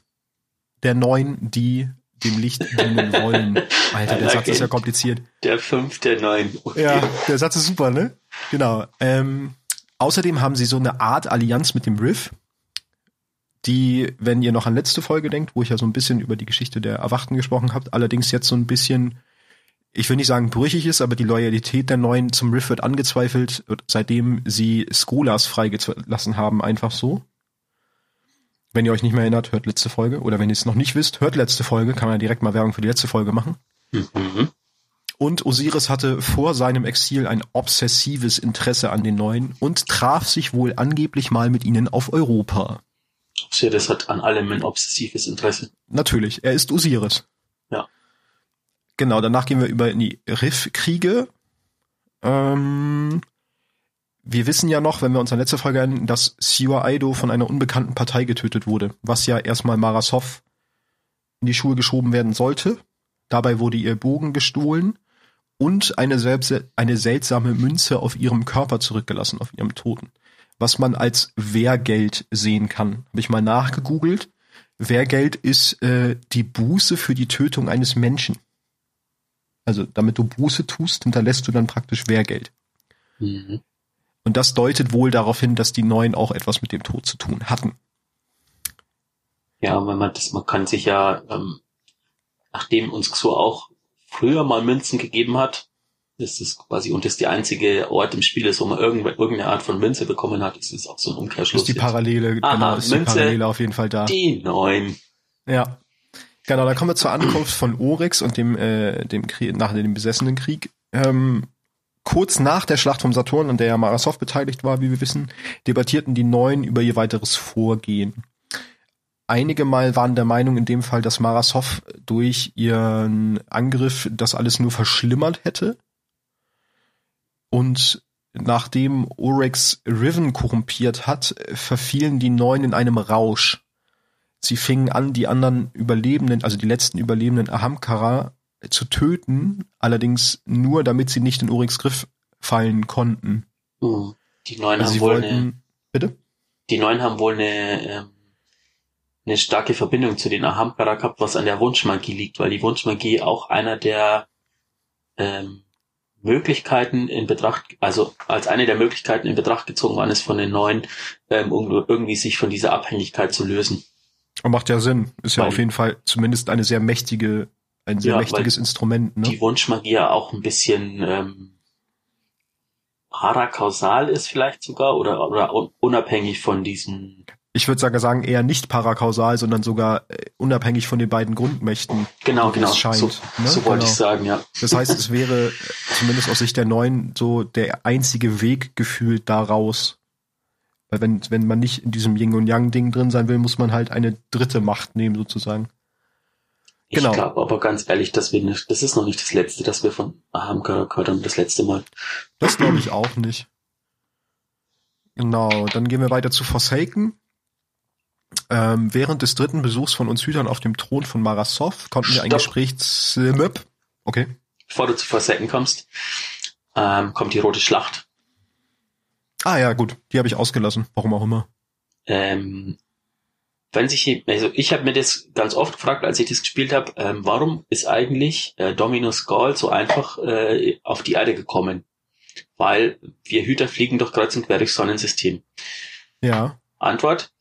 Speaker 1: der neun, die dem Licht dienen wollen. Alter, der Satz ist ja kompliziert.
Speaker 2: Der fünf der neun.
Speaker 1: Okay. Ja, der Satz ist super, ne? Genau. Ähm, außerdem haben sie so eine Art Allianz mit dem Riff, die, wenn ihr noch an letzte Folge denkt, wo ich ja so ein bisschen über die Geschichte der Erwachten gesprochen habt, allerdings jetzt so ein bisschen, ich will nicht sagen brüchig ist, aber die Loyalität der Neuen zum Riff wird angezweifelt, seitdem sie Skolas freigelassen haben, einfach so. Wenn ihr euch nicht mehr erinnert, hört letzte Folge. Oder wenn ihr es noch nicht wisst, hört letzte Folge. Kann man ja direkt mal Werbung für die letzte Folge machen. Mhm. Und Osiris hatte vor seinem Exil ein obsessives Interesse an den Neuen und traf sich wohl angeblich mal mit ihnen auf Europa.
Speaker 2: Osiris hat an allem ein obsessives Interesse.
Speaker 1: Natürlich, er ist Osiris.
Speaker 2: Ja.
Speaker 1: Genau, danach gehen wir über in die Riff-Kriege. Ähm, wir wissen ja noch, wenn wir uns an letzte Folge erinnern, dass Siwa Aido von einer unbekannten Partei getötet wurde, was ja erstmal Marasov in die Schuhe geschoben werden sollte. Dabei wurde ihr Bogen gestohlen und eine, selbst, eine seltsame Münze auf ihrem Körper zurückgelassen, auf ihrem Toten. Was man als Wehrgeld sehen kann. Habe ich mal nachgegoogelt. Wehrgeld ist äh, die Buße für die Tötung eines Menschen. Also damit du Buße tust, hinterlässt du dann praktisch Wehrgeld. Mhm. Und das deutet wohl darauf hin, dass die Neuen auch etwas mit dem Tod zu tun hatten.
Speaker 2: Ja, wenn man das, man kann sich ja, ähm, nachdem uns Xur auch früher mal Münzen gegeben hat, das ist quasi, und das ist die einzige Ort im Spiel ist, wo man irgendeine Art von Münze bekommen hat, das ist auch so ein Umkehrschluss.
Speaker 1: Ist die Parallele, Aha, genau, ist Münze, die Parallele auf jeden Fall da.
Speaker 2: Die Neuen.
Speaker 1: Ja. Genau, dann kommen wir zur Ankunft von Oryx und dem, äh, dem Krieg, nach dem besessenen Krieg. Ähm, Kurz nach der Schlacht vom Saturn, an der ja Marasov beteiligt war, wie wir wissen, debattierten die Neuen über ihr weiteres Vorgehen. Einige Mal waren der Meinung in dem Fall, dass Marasov durch ihren Angriff das alles nur verschlimmert hätte. Und nachdem Orex Riven korrumpiert hat, verfielen die Neuen in einem Rausch. Sie fingen an, die anderen Überlebenden, also die letzten Überlebenden Ahamkara zu töten, allerdings nur, damit sie nicht in Urix Griff fallen konnten.
Speaker 2: Uh, die Neuen also haben wohl wollten, eine, bitte? Die Neuen haben wohl eine, ähm, eine starke Verbindung zu den Ahamkara gehabt, was an der Wunschmagie liegt, weil die Wunschmagie auch einer der ähm, Möglichkeiten in Betracht, also als eine der Möglichkeiten in Betracht gezogen worden ist von den Neuen, ähm, um irgendwie sich von dieser Abhängigkeit zu lösen.
Speaker 1: Macht ja Sinn. Ist ja auf jeden Fall zumindest eine sehr mächtige ein sehr ja, mächtiges Instrument. Ne?
Speaker 2: Die Wunschmagie ja auch ein bisschen ähm, parakausal ist vielleicht sogar oder, oder unabhängig von diesen.
Speaker 1: Ich würde sogar sagen, eher nicht parakausal, sondern sogar äh, unabhängig von den beiden Grundmächten.
Speaker 2: Genau, genau. Scheint, so, ne? so wollte genau. ich sagen, ja.
Speaker 1: Das heißt, es wäre zumindest aus Sicht der Neuen so der einzige Weg gefühlt daraus. Weil wenn, wenn man nicht in diesem Yin und Yang Ding drin sein will, muss man halt eine dritte Macht nehmen sozusagen.
Speaker 2: Genau. Ich glaube aber ganz ehrlich, dass wir nicht, das ist noch nicht das letzte, dass wir von Aham gehört haben, das letzte Mal.
Speaker 1: Das glaube ich auch nicht. Genau, dann gehen wir weiter zu Forsaken. Ähm, während des dritten Besuchs von uns Hütern auf dem Thron von Marasov konnten wir ein Gespräch Okay.
Speaker 2: Bevor du zu Forsaken kommst, ähm, kommt die rote Schlacht.
Speaker 1: Ah ja, gut, die habe ich ausgelassen, warum auch immer.
Speaker 2: Ähm, wenn sich, also ich habe mir das ganz oft gefragt, als ich das gespielt habe, ähm, warum ist eigentlich äh, Dominus Gaul so einfach äh, auf die Erde gekommen? Weil wir Hüter fliegen doch kreuz und quer durchs Sonnensystem.
Speaker 1: Ja.
Speaker 2: Antwort,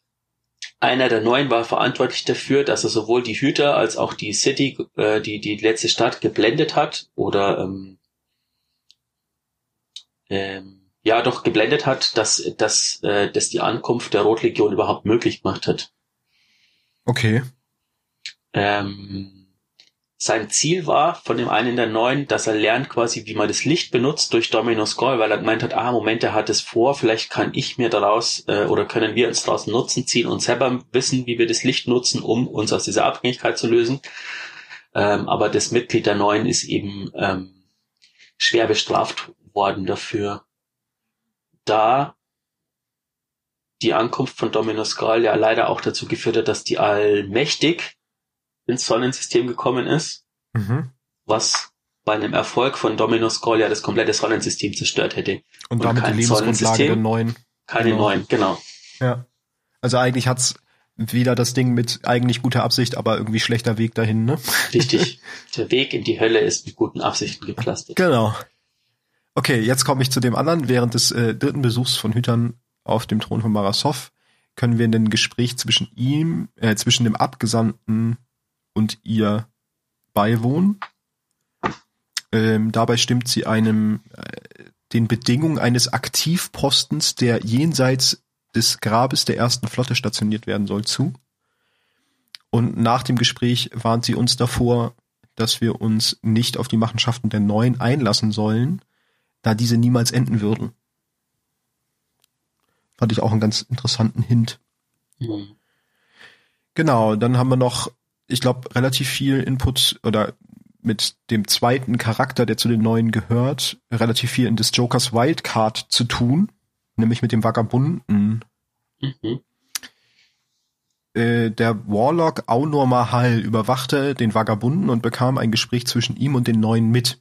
Speaker 2: einer der Neuen war verantwortlich dafür, dass er sowohl die Hüter als auch die City, äh, die, die letzte Stadt geblendet hat oder ähm, ähm, ja doch geblendet hat, dass, dass, äh, dass die Ankunft der Rotlegion überhaupt möglich gemacht hat.
Speaker 1: Okay.
Speaker 2: Ähm, sein Ziel war von dem einen der Neuen, dass er lernt quasi, wie man das Licht benutzt durch Domino Skull, weil er gemeint hat, ah, Moment, er hat es vor, vielleicht kann ich mir daraus äh, oder können wir uns daraus Nutzen ziehen und selber wissen, wie wir das Licht nutzen, um uns aus dieser Abhängigkeit zu lösen. Ähm, aber das Mitglied der Neuen ist eben ähm, schwer bestraft worden dafür, da die Ankunft von Domino Skull ja leider auch dazu geführt hat, dass die Allmächtig ins Sonnensystem gekommen ist, mhm. was bei einem Erfolg von Domino Skull ja das komplette Sonnensystem zerstört hätte.
Speaker 1: Und, Und damit die Lebensgrundlage der neuen.
Speaker 2: Keine genau. neuen, genau.
Speaker 1: Ja. Also eigentlich hat's wieder das Ding mit eigentlich guter Absicht, aber irgendwie schlechter Weg dahin, ne?
Speaker 2: Richtig. Der Weg in die Hölle ist mit guten Absichten gepflastert.
Speaker 1: Genau. Okay, jetzt komme ich zu dem anderen. Während des äh, dritten Besuchs von Hütern auf dem Thron von Marasov können wir in ein Gespräch zwischen ihm, äh, zwischen dem Abgesandten und ihr beiwohnen. Ähm, dabei stimmt sie einem äh, den Bedingungen eines Aktivpostens, der jenseits des Grabes der ersten Flotte stationiert werden soll, zu. Und nach dem Gespräch warnt sie uns davor, dass wir uns nicht auf die Machenschaften der Neuen einlassen sollen, da diese niemals enden würden. Fand ich auch einen ganz interessanten Hint. Mhm. Genau, dann haben wir noch ich glaube, relativ viel Input oder mit dem zweiten Charakter, der zu den neuen gehört, relativ viel in des Jokers Wildcard zu tun, nämlich mit dem Vagabunden. Mhm. Äh, der Warlock Aunor Mahal überwachte den Vagabunden und bekam ein Gespräch zwischen ihm und den Neuen mit.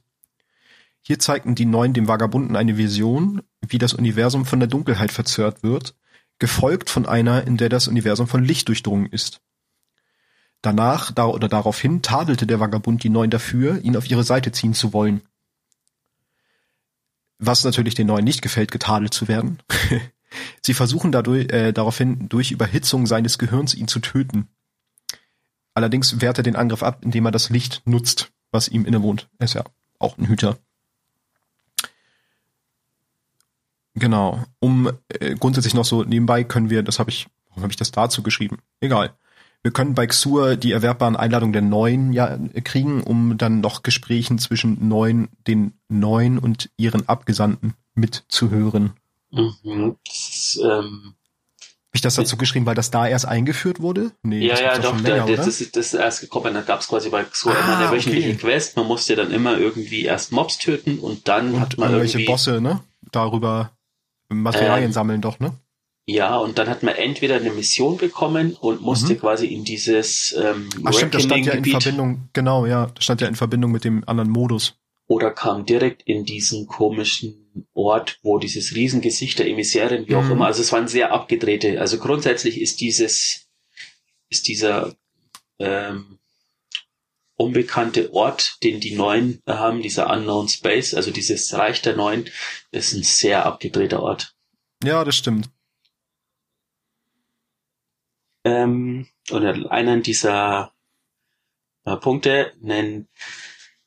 Speaker 1: Hier zeigten die Neuen dem Vagabunden eine Vision, wie das Universum von der Dunkelheit verzerrt wird, gefolgt von einer, in der das Universum von Licht durchdrungen ist. Danach da oder daraufhin tadelte der Vagabund die Neuen dafür, ihn auf ihre Seite ziehen zu wollen. Was natürlich den Neuen nicht gefällt, getadelt zu werden. Sie versuchen dadurch, äh, daraufhin durch Überhitzung seines Gehirns ihn zu töten. Allerdings wehrt er den Angriff ab, indem er das Licht nutzt, was ihm innewohnt. Er ist ja auch ein Hüter. Genau. Um äh, grundsätzlich noch so nebenbei können wir, das habe ich, warum habe ich das dazu geschrieben? Egal. Wir können bei Xur die erwerbbaren Einladungen der Neuen ja kriegen, um dann noch Gesprächen zwischen Neuen, den Neuen und ihren Abgesandten mitzuhören. Mhm. Das, ähm, Habe ich das dazu geschrieben, weil das da erst eingeführt wurde?
Speaker 2: Nee, ja, ja, doch, länger, da, das, ist, das ist erst gekommen. Da gab es quasi bei Xur ah, immer eine wöchentliche okay. Quest. Man musste dann immer irgendwie erst Mobs töten und dann und hat man irgendwelche irgendwie...
Speaker 1: Bosse, ne? Darüber Materialien ähm, sammeln doch, ne?
Speaker 2: Ja, und dann hat man entweder eine Mission bekommen und musste mhm. quasi in dieses ähm,
Speaker 1: Ach stimmt, das stand ja in Verbindung, genau, ja, das stand ja in Verbindung mit dem anderen Modus.
Speaker 2: Oder kam direkt in diesen komischen Ort, wo dieses Riesengesicht der Emissärin, wie auch mhm. immer, also es waren sehr abgedrehte. Also grundsätzlich ist dieses, ist dieser ähm, unbekannte Ort, den die Neuen haben, dieser Unknown Space, also dieses Reich der Neuen, ist ein sehr abgedrehter Ort.
Speaker 1: Ja, das stimmt
Speaker 2: ähm, oder einen dieser äh, Punkte nennen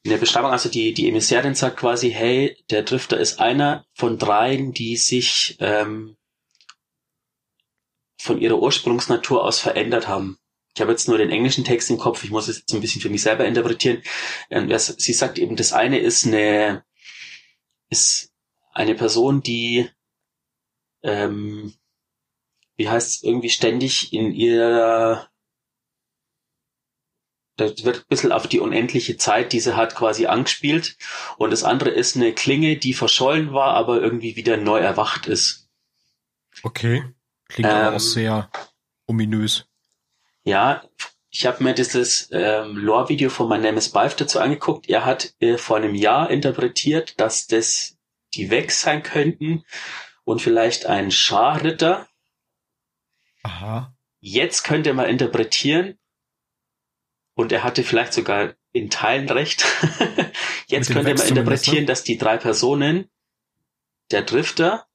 Speaker 2: in der Beschreibung, also die, die Emissärin sagt quasi, hey, der Drifter ist einer von dreien, die sich ähm, von ihrer Ursprungsnatur aus verändert haben. Ich habe jetzt nur den englischen Text im Kopf, ich muss es jetzt ein bisschen für mich selber interpretieren. Ähm, sie sagt eben, das eine ist eine, ist eine Person, die ähm, wie heißt es, irgendwie ständig in ihrer da wird ein bisschen auf die unendliche Zeit, die sie hat, quasi angespielt. Und das andere ist eine Klinge, die verschollen war, aber irgendwie wieder neu erwacht ist.
Speaker 1: Okay. Klingt ähm, aber auch sehr ominös.
Speaker 2: Ja, ich habe mir dieses ähm, Lore-Video von My Name is Bive dazu angeguckt. Er hat äh, vor einem Jahr interpretiert, dass das die weg sein könnten und vielleicht ein Scharritter,
Speaker 1: Aha.
Speaker 2: Jetzt könnte man interpretieren, und er hatte vielleicht sogar in Teilen recht, jetzt könnte man interpretieren, dass die drei Personen, der Drifter,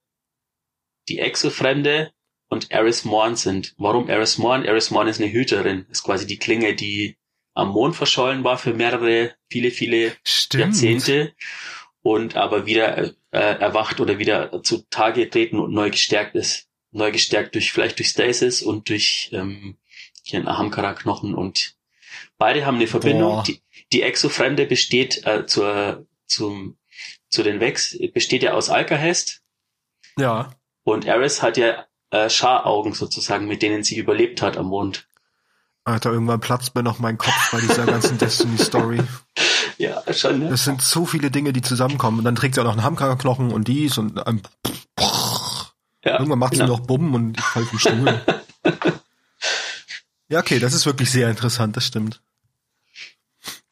Speaker 2: die Exofremde und Eris Morn sind. Warum Eris Morn? Eris Morn ist eine Hüterin, ist quasi die Klinge, die am Mond verschollen war für mehrere, viele, viele Stimmt. Jahrzehnte und aber wieder äh, erwacht oder wieder zu Tage treten und neu gestärkt ist. Neu gestärkt durch vielleicht durch Stasis und durch ähm, hier ein Ahamkara-Knochen und beide haben eine Verbindung. Boah. Die, die Exofremde besteht äh, zur, zum, zu den Vex, besteht ja aus Alkahest.
Speaker 1: Ja.
Speaker 2: Und Eris hat ja äh, Scharaugen sozusagen, mit denen sie überlebt hat am Mond.
Speaker 1: Alter, irgendwann platzt mir noch mein Kopf bei dieser ganzen Destiny-Story.
Speaker 2: Ja, schon, ne?
Speaker 1: Das sind so viele Dinge, die zusammenkommen. Und dann trägt sie auch noch einen Hammerknochen und dies und ein ja, Irgendwann macht genau. sie noch Bumm und ich fall vom Stuhl. ja, okay, das ist wirklich sehr interessant, das stimmt.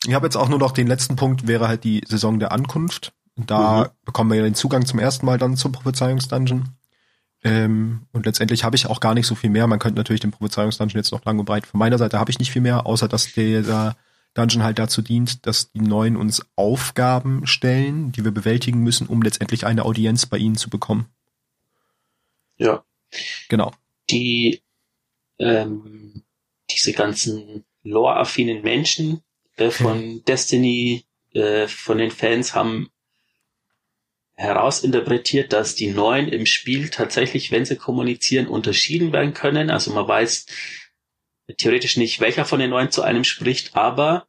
Speaker 1: Ich habe jetzt auch nur noch den letzten Punkt, wäre halt die Saison der Ankunft. Da mhm. bekommen wir ja den Zugang zum ersten Mal dann zum Prophezeiungsdungeon. Ähm, und letztendlich habe ich auch gar nicht so viel mehr. Man könnte natürlich den Prophezeiungsdungeon jetzt noch lang und breit. Von meiner Seite habe ich nicht viel mehr, außer dass der Dungeon halt dazu dient, dass die Neuen uns Aufgaben stellen, die wir bewältigen müssen, um letztendlich eine Audienz bei ihnen zu bekommen.
Speaker 2: Ja.
Speaker 1: Genau.
Speaker 2: Die ähm, diese ganzen lore-affinen Menschen äh, von hm. Destiny, äh, von den Fans haben herausinterpretiert, dass die Neuen im Spiel tatsächlich, wenn sie kommunizieren, unterschieden werden können. Also man weiß theoretisch nicht, welcher von den Neuen zu einem spricht, aber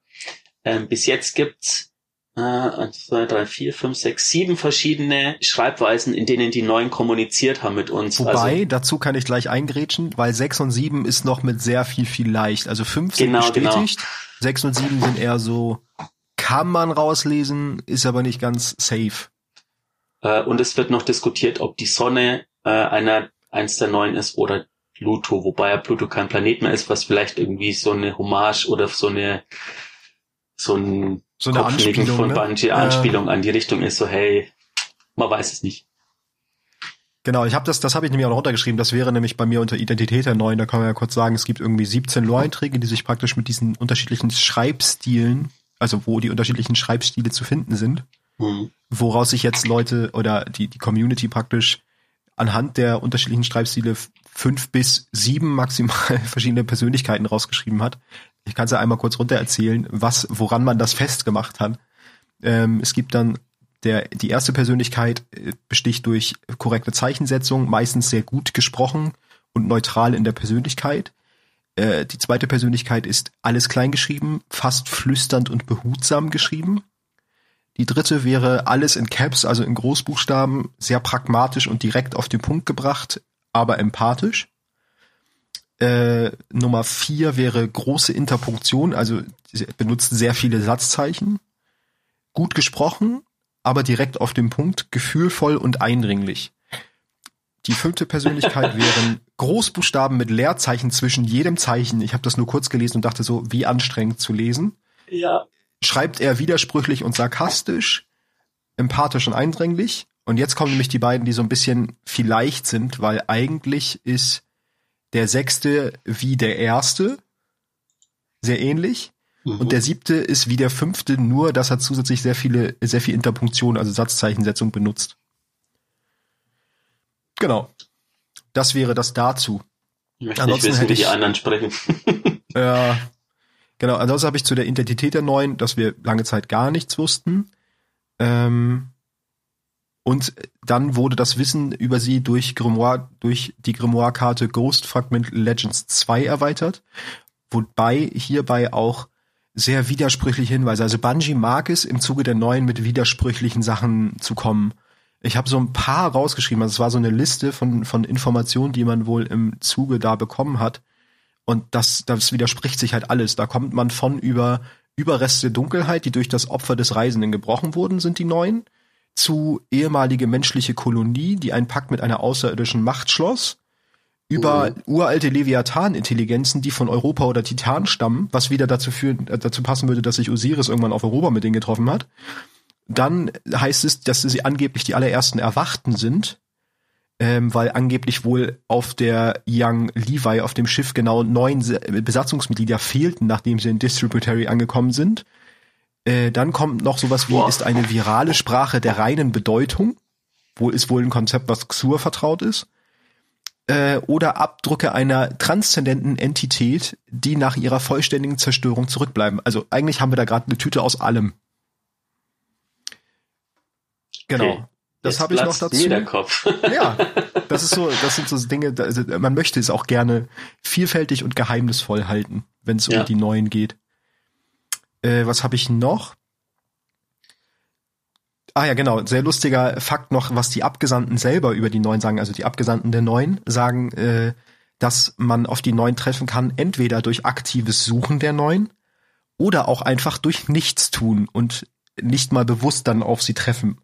Speaker 2: ähm, bis jetzt gibt's äh, 1, 2, 3, 4, 5, 6, 7 verschiedene Schreibweisen, in denen die Neuen kommuniziert haben mit uns.
Speaker 1: Wobei, also, dazu kann ich gleich eingrätschen, weil 6 und 7 ist noch mit sehr viel, viel leicht. Also 5 sind genau, genau. bestätigt, genau. 6 und 7 sind eher so, kann man rauslesen, ist aber nicht ganz safe.
Speaker 2: Äh, und es wird noch diskutiert, ob die Sonne äh, einer eins der neuen ist oder Pluto, wobei ja Pluto kein Planet mehr ist, was vielleicht irgendwie so eine Hommage oder so eine so ein
Speaker 1: so eine Anspielung
Speaker 2: von ne? Bungie Anspielung äh, an die Richtung ist, so hey, man weiß es nicht.
Speaker 1: Genau, ich habe das, das habe ich nämlich auch noch runtergeschrieben. Das wäre nämlich bei mir unter Identität der neuen. Da kann man ja kurz sagen, es gibt irgendwie 17 Lore-Einträge, die sich praktisch mit diesen unterschiedlichen Schreibstilen, also wo die unterschiedlichen Schreibstile zu finden sind, mhm. woraus sich jetzt Leute oder die die Community praktisch anhand der unterschiedlichen Schreibstile fünf bis sieben maximal verschiedene Persönlichkeiten rausgeschrieben hat. Ich kann es ja einmal kurz runter erzählen, was, woran man das festgemacht hat. Ähm, es gibt dann der, die erste Persönlichkeit äh, besticht durch korrekte Zeichensetzung, meistens sehr gut gesprochen und neutral in der Persönlichkeit. Äh, die zweite Persönlichkeit ist alles klein geschrieben, fast flüsternd und behutsam geschrieben. Die dritte wäre alles in Caps, also in Großbuchstaben, sehr pragmatisch und direkt auf den Punkt gebracht, aber empathisch. Äh, Nummer vier wäre große Interpunktion, also benutzt sehr viele Satzzeichen. Gut gesprochen, aber direkt auf den Punkt, gefühlvoll und eindringlich. Die fünfte Persönlichkeit wären Großbuchstaben mit Leerzeichen zwischen jedem Zeichen. Ich habe das nur kurz gelesen und dachte so, wie anstrengend zu lesen.
Speaker 2: Ja
Speaker 1: schreibt er widersprüchlich und sarkastisch, empathisch und eindringlich. Und jetzt kommen nämlich die beiden, die so ein bisschen vielleicht sind, weil eigentlich ist der sechste wie der erste sehr ähnlich. Mhm. Und der siebte ist wie der fünfte, nur dass er zusätzlich sehr viele, sehr viel Interpunktion, also Satzzeichensetzung benutzt. Genau. Das wäre das dazu.
Speaker 2: Ich möchte Ansonsten nicht wissen, hätte ich, wie die anderen sprechen.
Speaker 1: Ja, Genau, ansonsten habe ich zu der Identität der Neuen, dass wir lange Zeit gar nichts wussten. Ähm, und dann wurde das Wissen über sie durch Grimoire, durch die Grimoire-Karte Ghost Fragment Legends 2 erweitert. Wobei hierbei auch sehr widersprüchliche Hinweise. Also Bungie mag es, im Zuge der Neuen mit widersprüchlichen Sachen zu kommen. Ich habe so ein paar rausgeschrieben. Also es war so eine Liste von, von Informationen, die man wohl im Zuge da bekommen hat. Und das, das widerspricht sich halt alles. Da kommt man von über Überreste Dunkelheit, die durch das Opfer des Reisenden gebrochen wurden, sind die neuen, zu ehemalige menschliche Kolonie, die einen Pakt mit einer außerirdischen Macht schloss, über oh. uralte Leviathan-Intelligenzen, die von Europa oder Titan stammen, was wieder dazu führen, äh, dazu passen würde, dass sich Osiris irgendwann auf Europa mit denen getroffen hat. Dann heißt es, dass sie angeblich die allerersten Erwachten sind, ähm, weil angeblich wohl auf der Young Levi auf dem Schiff genau neun Besatzungsmitglieder fehlten, nachdem sie in Distributary angekommen sind. Äh, dann kommt noch sowas wie, ist eine virale Sprache der reinen Bedeutung. Wohl ist wohl ein Konzept, was Xur vertraut ist. äh, oder Abdrücke einer transzendenten Entität, die nach ihrer vollständigen Zerstörung zurückbleiben. Also eigentlich haben wir da gerade eine Tüte aus allem. Genau. Okay. Das habe ich noch dazu. Ja, das ist so, das sind so Dinge, also man möchte es auch gerne vielfältig und geheimnisvoll halten, wenn es ja. um die neuen geht. Äh, was habe ich noch? Ah ja, genau. Sehr lustiger Fakt noch, was die Abgesandten selber über die Neuen sagen. Also die Abgesandten der Neuen sagen, äh, dass man auf die Neuen treffen kann, entweder durch aktives Suchen der Neuen oder auch einfach durch Nichtstun und nicht mal bewusst dann auf sie treffen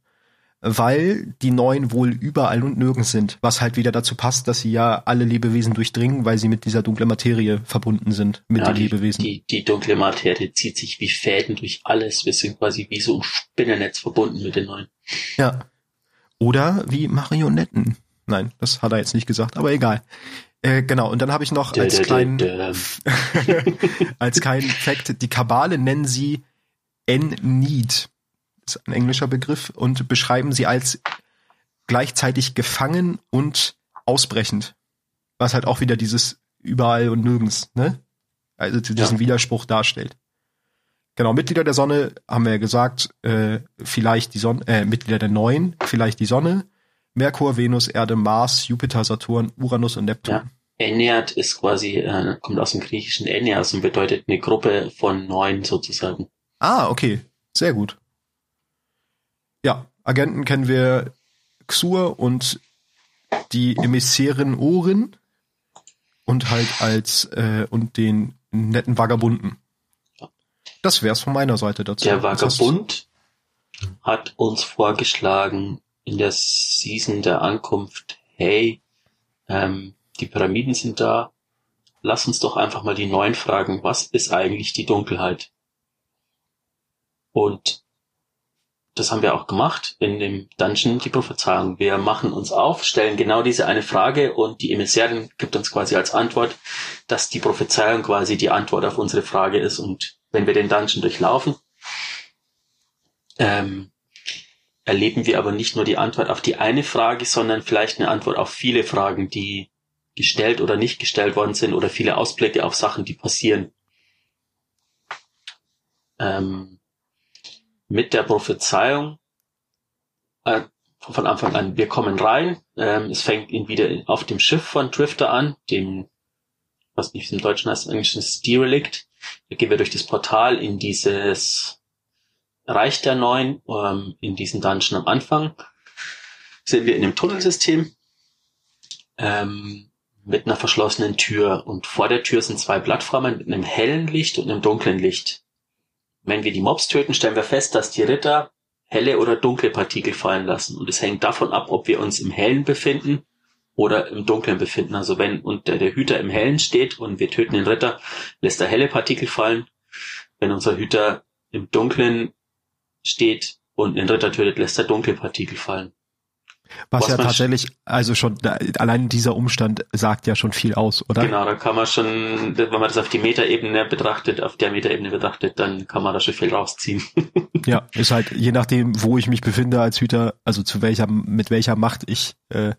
Speaker 1: weil die Neuen wohl überall und nirgends sind, was halt wieder dazu passt, dass sie ja alle Lebewesen durchdringen, weil sie mit dieser dunklen Materie verbunden sind, mit ja, den
Speaker 2: die,
Speaker 1: Lebewesen.
Speaker 2: Die, die dunkle Materie zieht sich wie Fäden durch alles. Wir sind quasi wie so ein Spinnennetz verbunden mit den Neuen.
Speaker 1: Ja. Oder wie Marionetten. Nein, das hat er jetzt nicht gesagt, aber egal. Äh, genau, und dann habe ich noch als kleinen als kleinen Fact, die Kabale nennen sie En-Need ist ein englischer Begriff, und beschreiben sie als gleichzeitig gefangen und ausbrechend. Was halt auch wieder dieses überall und nirgends, ne? Also diesen ja. Widerspruch darstellt. Genau, Mitglieder der Sonne haben wir ja gesagt, äh, vielleicht die Sonne, äh, Mitglieder der Neuen, vielleicht die Sonne, Merkur, Venus, Erde, Mars, Jupiter, Saturn, Uranus und Neptun. Ja.
Speaker 2: Ennead ist quasi, äh, kommt aus dem griechischen Enneas und bedeutet eine Gruppe von neun sozusagen.
Speaker 1: Ah, okay. Sehr gut. Ja, Agenten kennen wir Xur und die Emissärin Ohren und halt als äh, und den netten Vagabunden. Das wär's von meiner Seite dazu.
Speaker 2: Der Vagabund hat uns vorgeschlagen in der Season der Ankunft, hey, ähm, die Pyramiden sind da, lass uns doch einfach mal die Neuen fragen, was ist eigentlich die Dunkelheit? Und das haben wir auch gemacht in dem Dungeon, die Prophezeiung. Wir machen uns auf, stellen genau diese eine Frage und die Emissärin gibt uns quasi als Antwort, dass die Prophezeiung quasi die Antwort auf unsere Frage ist. Und wenn wir den Dungeon durchlaufen, ähm, erleben wir aber nicht nur die Antwort auf die eine Frage, sondern vielleicht eine Antwort auf viele Fragen, die gestellt oder nicht gestellt worden sind oder viele Ausblicke auf Sachen, die passieren. Ähm, mit der Prophezeiung äh, von Anfang an, wir kommen rein, ähm, es fängt ihn wieder auf dem Schiff von Drifter an, dem, was nicht im Deutschen heißt, im Englischen ist Derelict. Da gehen wir durch das Portal in dieses Reich der Neuen, ähm, in diesen Dungeon am Anfang. Sind wir in einem Tunnelsystem ähm, mit einer verschlossenen Tür und vor der Tür sind zwei Plattformen mit einem hellen Licht und einem dunklen Licht. Wenn wir die Mobs töten, stellen wir fest, dass die Ritter helle oder dunkle Partikel fallen lassen. Und es hängt davon ab, ob wir uns im Hellen befinden oder im Dunklen befinden. Also wenn unter der Hüter im Hellen steht und wir töten den Ritter, lässt er helle Partikel fallen. Wenn unser Hüter im Dunklen steht und den Ritter tötet, lässt er dunkle Partikel fallen.
Speaker 1: Was, ja tatsächlich, also schon, allein dieser Umstand sagt ja schon viel aus, oder?
Speaker 2: Genau, da kann man schon, wenn man das auf die Metaebene betrachtet, auf der Metaebene betrachtet, dann kann man da schon viel rausziehen.
Speaker 1: ja, ist halt, je nachdem, wo ich mich befinde als Hüter, also zu welcher, mit welcher Macht ich äh,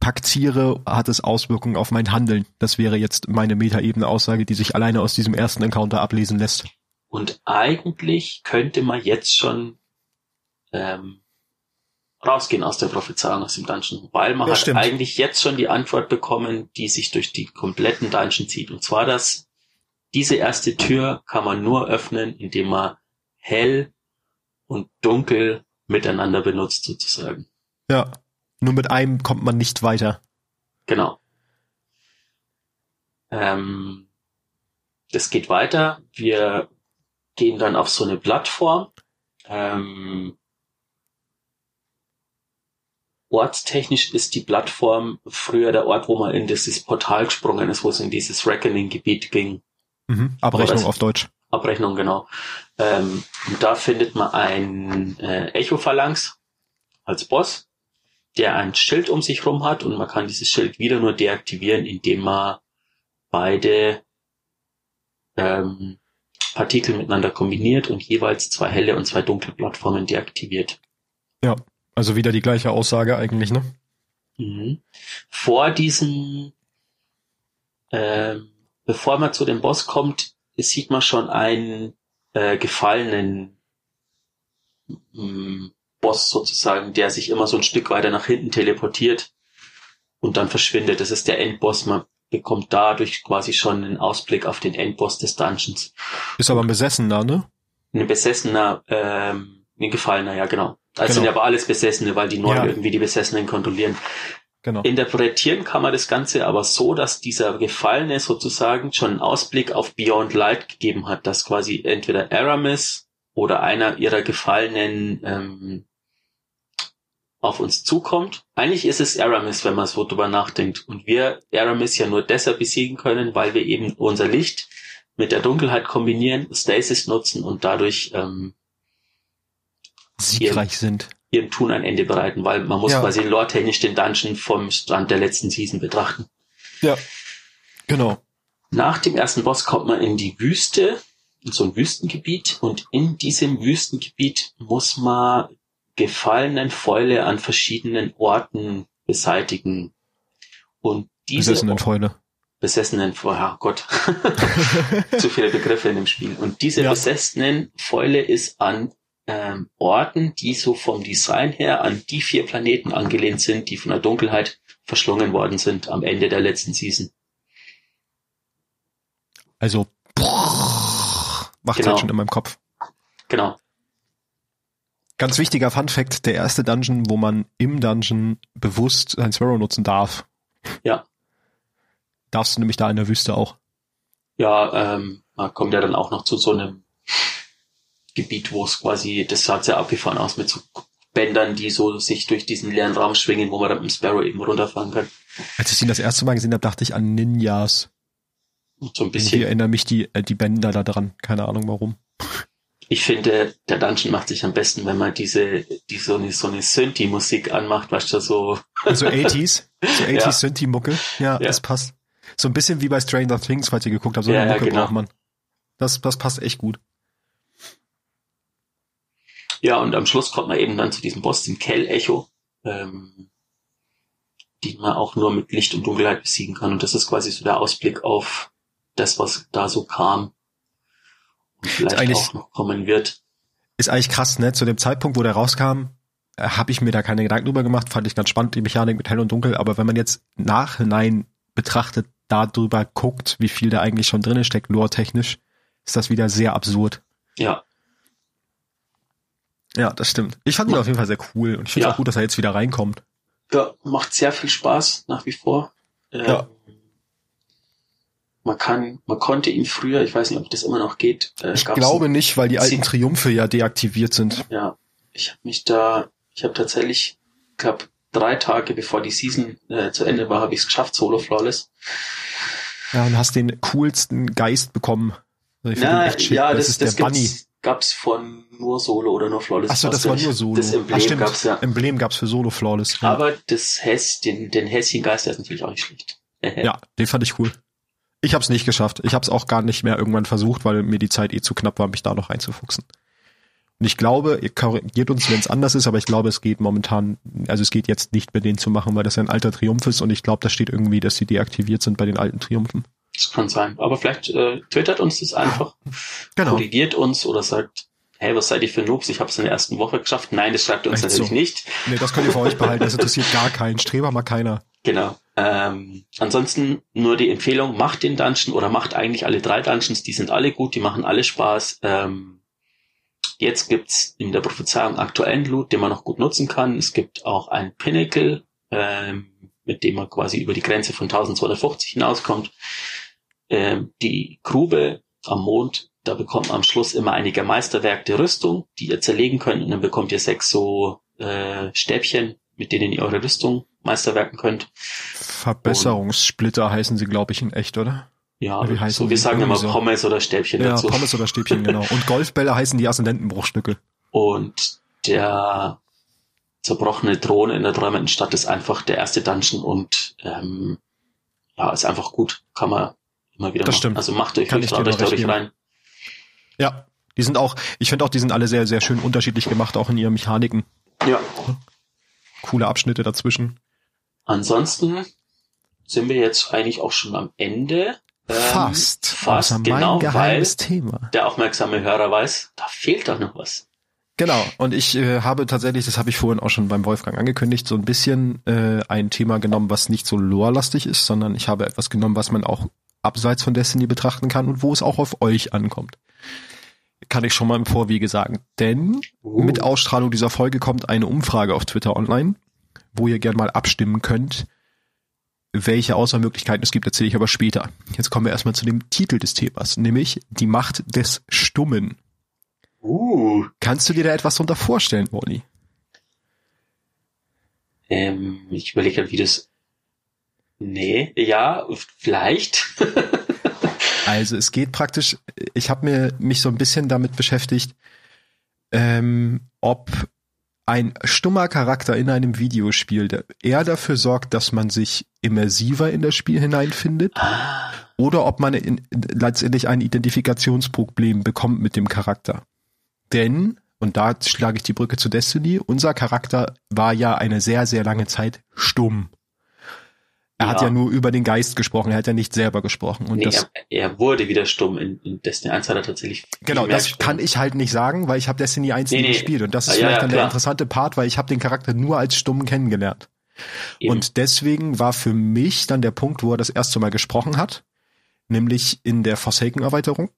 Speaker 1: paktiere, hat es Auswirkungen auf mein Handeln. Das wäre jetzt meine Metaebene-Aussage, die sich alleine aus diesem ersten Encounter ablesen lässt.
Speaker 2: Und eigentlich könnte man jetzt schon ähm, rausgehen aus der Prophezeiung aus dem Dungeon, weil man ja, hat stimmt. eigentlich jetzt schon die Antwort bekommen, die sich durch die kompletten Dungeon zieht. Und zwar dass diese erste Tür kann man nur öffnen, indem man hell und dunkel miteinander benutzt sozusagen.
Speaker 1: Ja, nur mit einem kommt man nicht weiter.
Speaker 2: Genau. Ähm, das geht weiter. Wir gehen dann auf so eine Plattform. Ähm, ortstechnisch ist die Plattform früher der Ort, wo man in dieses Portal gesprungen ist, wo es in dieses Reckoning-Gebiet ging.
Speaker 1: Mhm. Abrechnung das, auf Deutsch.
Speaker 2: Abrechnung, genau. Ähm, und da findet man ein äh, Echo-Phalanx als Boss, der ein Schild um sich rum hat und man kann dieses Schild wieder nur deaktivieren, indem man beide ähm, Partikel miteinander kombiniert und jeweils zwei helle und zwei dunkle Plattformen deaktiviert.
Speaker 1: Ja, also wieder die gleiche Aussage eigentlich, ne?
Speaker 2: Mhm. Vor diesem, ähm, bevor man zu dem Boss kommt, sieht man schon einen äh, gefallenen mm, Boss sozusagen, der sich immer so ein Stück weiter nach hinten teleportiert und dann verschwindet. Das ist der Endboss. Man bekommt dadurch quasi schon einen Ausblick auf den Endboss des Dungeons.
Speaker 1: Ist aber ein Besessener, ne?
Speaker 2: Ein Besessener, ähm, ein Gefallener, ja genau. Das
Speaker 1: Genau.
Speaker 2: sind aber alles Besessene, weil die Neuen
Speaker 1: Ja.
Speaker 2: irgendwie die Besessenen kontrollieren.
Speaker 1: Genau.
Speaker 2: Interpretieren kann man das Ganze aber so, dass dieser Gefallene sozusagen schon einen Ausblick auf Beyond Light gegeben hat, dass quasi entweder Aramis oder einer ihrer Gefallenen ähm, auf uns zukommt. Eigentlich ist es Aramis, wenn man so drüber nachdenkt. Und wir Aramis ja nur deshalb besiegen können, weil wir eben unser Licht mit der Dunkelheit kombinieren, Stasis nutzen und dadurch ähm,
Speaker 1: Siegreich sind.
Speaker 2: ihrem Tun ein Ende bereiten, weil man muss
Speaker 1: Ja.
Speaker 2: quasi lore-technisch den Dungeon vom Stand der letzten Season betrachten.
Speaker 1: Ja. Genau.
Speaker 2: Nach dem ersten Boss kommt man in die Wüste, in so ein Wüstengebiet und in diesem Wüstengebiet muss man gefallenen Fäule an verschiedenen Orten beseitigen. Und diese
Speaker 1: Besessenen Fäule.
Speaker 2: besessenen, oh Gott, zu viele Begriffe in dem Spiel. Und diese
Speaker 1: Ja.
Speaker 2: besessenen Fäule ist an ähm, Orten, die so vom Design her an die vier Planeten angelehnt sind, die von der Dunkelheit verschlungen worden sind am Ende der letzten Season.
Speaker 1: Also, macht
Speaker 2: Genau.
Speaker 1: halt schon in meinem Kopf.
Speaker 2: Genau.
Speaker 1: Ganz wichtiger Fun Fact, der erste Dungeon, wo man im Dungeon bewusst ein Sparrow nutzen darf.
Speaker 2: Ja.
Speaker 1: Darfst du nämlich da in der Wüste auch.
Speaker 2: Ja, ähm, man kommt ja dann auch noch zu so einem Gebiet, wo es quasi, das sah sehr abgefahren aus mit so Bändern, die so sich durch diesen leeren Raum schwingen, wo man dann mit dem Sparrow eben runterfahren kann.
Speaker 1: Als ich ihn das erste Mal gesehen habe, dachte ich an Ninjas.
Speaker 2: So ein bisschen
Speaker 1: erinnern mich die, äh, die Bänder da dran. Keine Ahnung warum.
Speaker 2: Ich finde, der Dungeon macht sich am besten, wenn man diese, die so eine, so eine Synthi-Musik anmacht, weißt du, so,
Speaker 1: So 80s, so 80s
Speaker 2: Ja.
Speaker 1: Synthi-Mucke. Ja,
Speaker 2: Ja.
Speaker 1: das passt. So ein bisschen wie bei Stranger Things, falls ihr geguckt habt. So eine
Speaker 2: ja,
Speaker 1: Mucke
Speaker 2: genau.
Speaker 1: braucht man. Das, das passt echt gut.
Speaker 2: Ja, und am Schluss kommt man eben dann zu diesem Boss, dem Kell-Echo, ähm, den man auch nur mit Licht und Dunkelheit besiegen kann. Und das ist quasi so der Ausblick auf das, was da so kam. Und vielleicht
Speaker 1: eigentlich-
Speaker 2: auch noch kommen wird.
Speaker 1: Ist eigentlich krass, ne? Zu dem Zeitpunkt, wo der rauskam, äh, habe ich mir da keine Gedanken drüber gemacht. Fand ich ganz spannend, die Mechanik mit hell und dunkel. Aber wenn man jetzt nachhinein betrachtet, darüber guckt, wie viel da eigentlich schon drinne steckt, lore-technisch, ist das wieder sehr absurd.
Speaker 2: Ja,
Speaker 1: Ja, das stimmt. Ich fand ihn auf jeden Fall sehr cool und ich finde
Speaker 2: Ja.
Speaker 1: auch gut, dass er jetzt wieder reinkommt.
Speaker 2: ja, macht sehr viel Spaß nach wie vor. Ähm,
Speaker 1: Ja.
Speaker 2: Man kann, man konnte ihn früher, ich weiß nicht, ob das immer noch geht. äh,
Speaker 1: Ich glaube nicht, weil die alten Triumphe ja deaktiviert sind.
Speaker 2: Ja, ich habe mich da, ich habe tatsächlich, ich glaube, drei Tage bevor die Season äh, zu Ende war, habe ich es geschafft, Solo Flawless.
Speaker 1: Ja, und hast den coolsten Geist bekommen. Also
Speaker 2: Na, ja,
Speaker 1: das,
Speaker 2: das,
Speaker 1: ist
Speaker 2: das
Speaker 1: der Bunny.
Speaker 2: Gab's von nur Solo oder nur Flawless.
Speaker 1: Achso, das war nur Solo.
Speaker 2: Das Emblem
Speaker 1: stimmt.
Speaker 2: gab's ja.
Speaker 1: Emblem gab's für Solo Flawless. Ja.
Speaker 2: Aber das Hess, den, den Häschengeist, der ist natürlich auch nicht schlecht.
Speaker 1: ja, den fand ich cool. Ich hab's nicht geschafft. Ich hab's auch gar nicht mehr irgendwann versucht, weil mir die Zeit eh zu knapp war, mich da noch reinzufuchsen. Und ich glaube, ihr korrigiert uns, wenn es anders ist, aber ich glaube, es geht momentan, also es geht jetzt nicht mit denen zu machen, weil das ja ein alter Triumph ist und ich glaube, da steht irgendwie, dass sie deaktiviert sind bei den alten Triumphen.
Speaker 2: Das kann sein. Aber vielleicht äh, twittert uns das einfach,
Speaker 1: Genau.
Speaker 2: korrigiert uns oder sagt, hey, was seid ihr für Noobs? Ich habe es in der ersten Woche geschafft. Nein, das schreibt ihr uns
Speaker 1: Echt
Speaker 2: natürlich
Speaker 1: so.
Speaker 2: nicht.
Speaker 1: Nee, das könnt ihr für euch behalten, das interessiert gar keinen. Streber mal keiner.
Speaker 2: Genau. Ähm, ansonsten nur die Empfehlung, macht den Dungeon oder macht eigentlich alle drei Dungeons, die sind alle gut, die machen alle Spaß. Ähm, jetzt gibt's in der Prophezeiung aktuellen Loot, den man noch gut nutzen kann. Es gibt auch ein Pinnacle, ähm, mit dem man quasi über die Grenze von 1250 hinauskommt. Ähm, die Grube am Mond, da bekommt man am Schluss immer einige Meisterwerk der Rüstung, die ihr zerlegen könnt und dann bekommt ihr sechs so äh, Stäbchen, mit denen ihr eure Rüstung meisterwerken könnt.
Speaker 1: Verbesserungssplitter heißen sie, glaube ich, in echt, oder?
Speaker 2: Ja,
Speaker 1: Wie heißen
Speaker 2: so, wir sagen immer
Speaker 1: so.
Speaker 2: Pommes oder Stäbchen
Speaker 1: Ja,
Speaker 2: dazu.
Speaker 1: Pommes oder Stäbchen, genau. Und Golfbälle heißen die Aszendentenbruchstücke.
Speaker 2: Und der zerbrochene Drohne in der träumenden Stadt ist einfach der erste Dungeon und ähm, ja, ist einfach gut. Kann man immer wieder
Speaker 1: Das
Speaker 2: machen.
Speaker 1: stimmt.
Speaker 2: Also macht euch,
Speaker 1: Kann ich
Speaker 2: euch
Speaker 1: nur
Speaker 2: da
Speaker 1: recht
Speaker 2: ruhig
Speaker 1: geben.
Speaker 2: rein.
Speaker 1: Ja, die sind auch, ich finde auch, die sind alle sehr, sehr schön unterschiedlich gemacht, auch in ihren Mechaniken.
Speaker 2: Ja,
Speaker 1: Coole Abschnitte dazwischen.
Speaker 2: ansonsten sind wir jetzt eigentlich auch schon am Ende.
Speaker 1: Ähm, fast.
Speaker 2: Fast, Außer genau, weil Thema. der aufmerksame Hörer weiß, da fehlt doch noch was.
Speaker 1: Genau, und ich äh, habe tatsächlich, das habe ich vorhin auch schon beim Wolfgang angekündigt, so ein bisschen äh, ein Thema genommen, was nicht so lore-lastig ist, sondern ich habe etwas genommen, was man auch abseits von Destiny betrachten kann und wo es auch auf euch ankommt. Kann ich schon mal im Vorwege sagen. Denn uh. mit Ausstrahlung dieser Folge kommt eine Umfrage auf Twitter online, wo ihr gern mal abstimmen könnt, welche Auswahlmöglichkeiten es gibt, erzähle ich aber später. Jetzt kommen wir erstmal zu dem Titel des Themas, nämlich die Macht des Stummen. Uh. Kannst du dir da etwas drunter vorstellen, Wally?
Speaker 2: Ähm, ich überlege wie das. Nee, ja, vielleicht.
Speaker 1: also es geht praktisch, ich habe mir mich so ein bisschen damit beschäftigt, ähm, ob ein stummer Charakter in einem Videospiel der eher dafür sorgt, dass man sich immersiver in das Spiel hineinfindet, ah. oder ob man in, letztendlich ein Identifikationsproblem bekommt mit dem Charakter. Denn, und da schlage ich die Brücke zu Destiny, unser Charakter war ja eine sehr, sehr lange Zeit stumm. Er ja. hat ja nur über den Geist gesprochen, er hat ja nicht selber gesprochen. Und nee, das,
Speaker 2: er, er, wurde wieder stumm. In, in Destiny 1 hat er tatsächlich.
Speaker 1: Genau, das gesprochen. kann ich halt nicht sagen, weil ich habe Destiny 1 nee, nie nee. gespielt. Und das ist ja, vielleicht ja, dann klar. der interessante Part, weil ich habe den Charakter nur als stumm kennengelernt. Eben. Und deswegen war für mich dann der Punkt, wo er das erste Mal gesprochen hat, nämlich in der Forsaken-Erweiterung.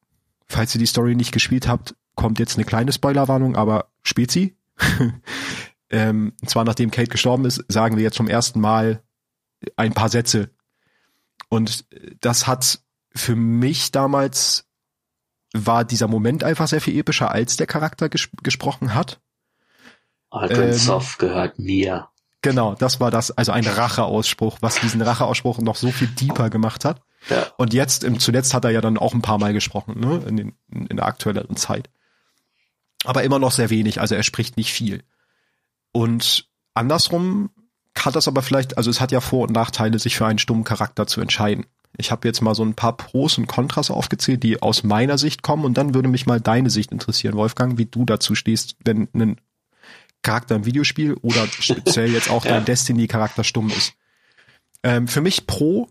Speaker 1: Falls ihr die Story nicht gespielt habt, kommt jetzt eine kleine Spoilerwarnung, aber Spezi. ähm, und zwar nachdem Kate gestorben ist, sagen wir jetzt zum ersten Mal ein paar Sätze. Und das hat für mich damals war dieser Moment einfach sehr viel epischer, als der Charakter ges gesprochen hat.
Speaker 2: Arkansas ähm, gehört mir.
Speaker 1: Genau, das war das, also ein Racheausspruch, was diesen Racheausspruch noch so viel deeper gemacht hat. Ja. Und jetzt, im, zuletzt hat er ja dann auch ein paar Mal gesprochen, ne, in, den, in der aktuelleren Zeit aber immer noch sehr wenig, also er spricht nicht viel. Und andersrum hat das aber vielleicht, also es hat ja Vor- und Nachteile, sich für einen stummen Charakter zu entscheiden. Ich habe jetzt mal so ein paar Pros und Kontras aufgezählt, die aus meiner Sicht kommen und dann würde mich mal deine Sicht interessieren, Wolfgang, wie du dazu stehst, wenn ein Charakter im Videospiel oder speziell jetzt auch ja. dein Destiny-Charakter stumm ist. Ähm, für mich Pro,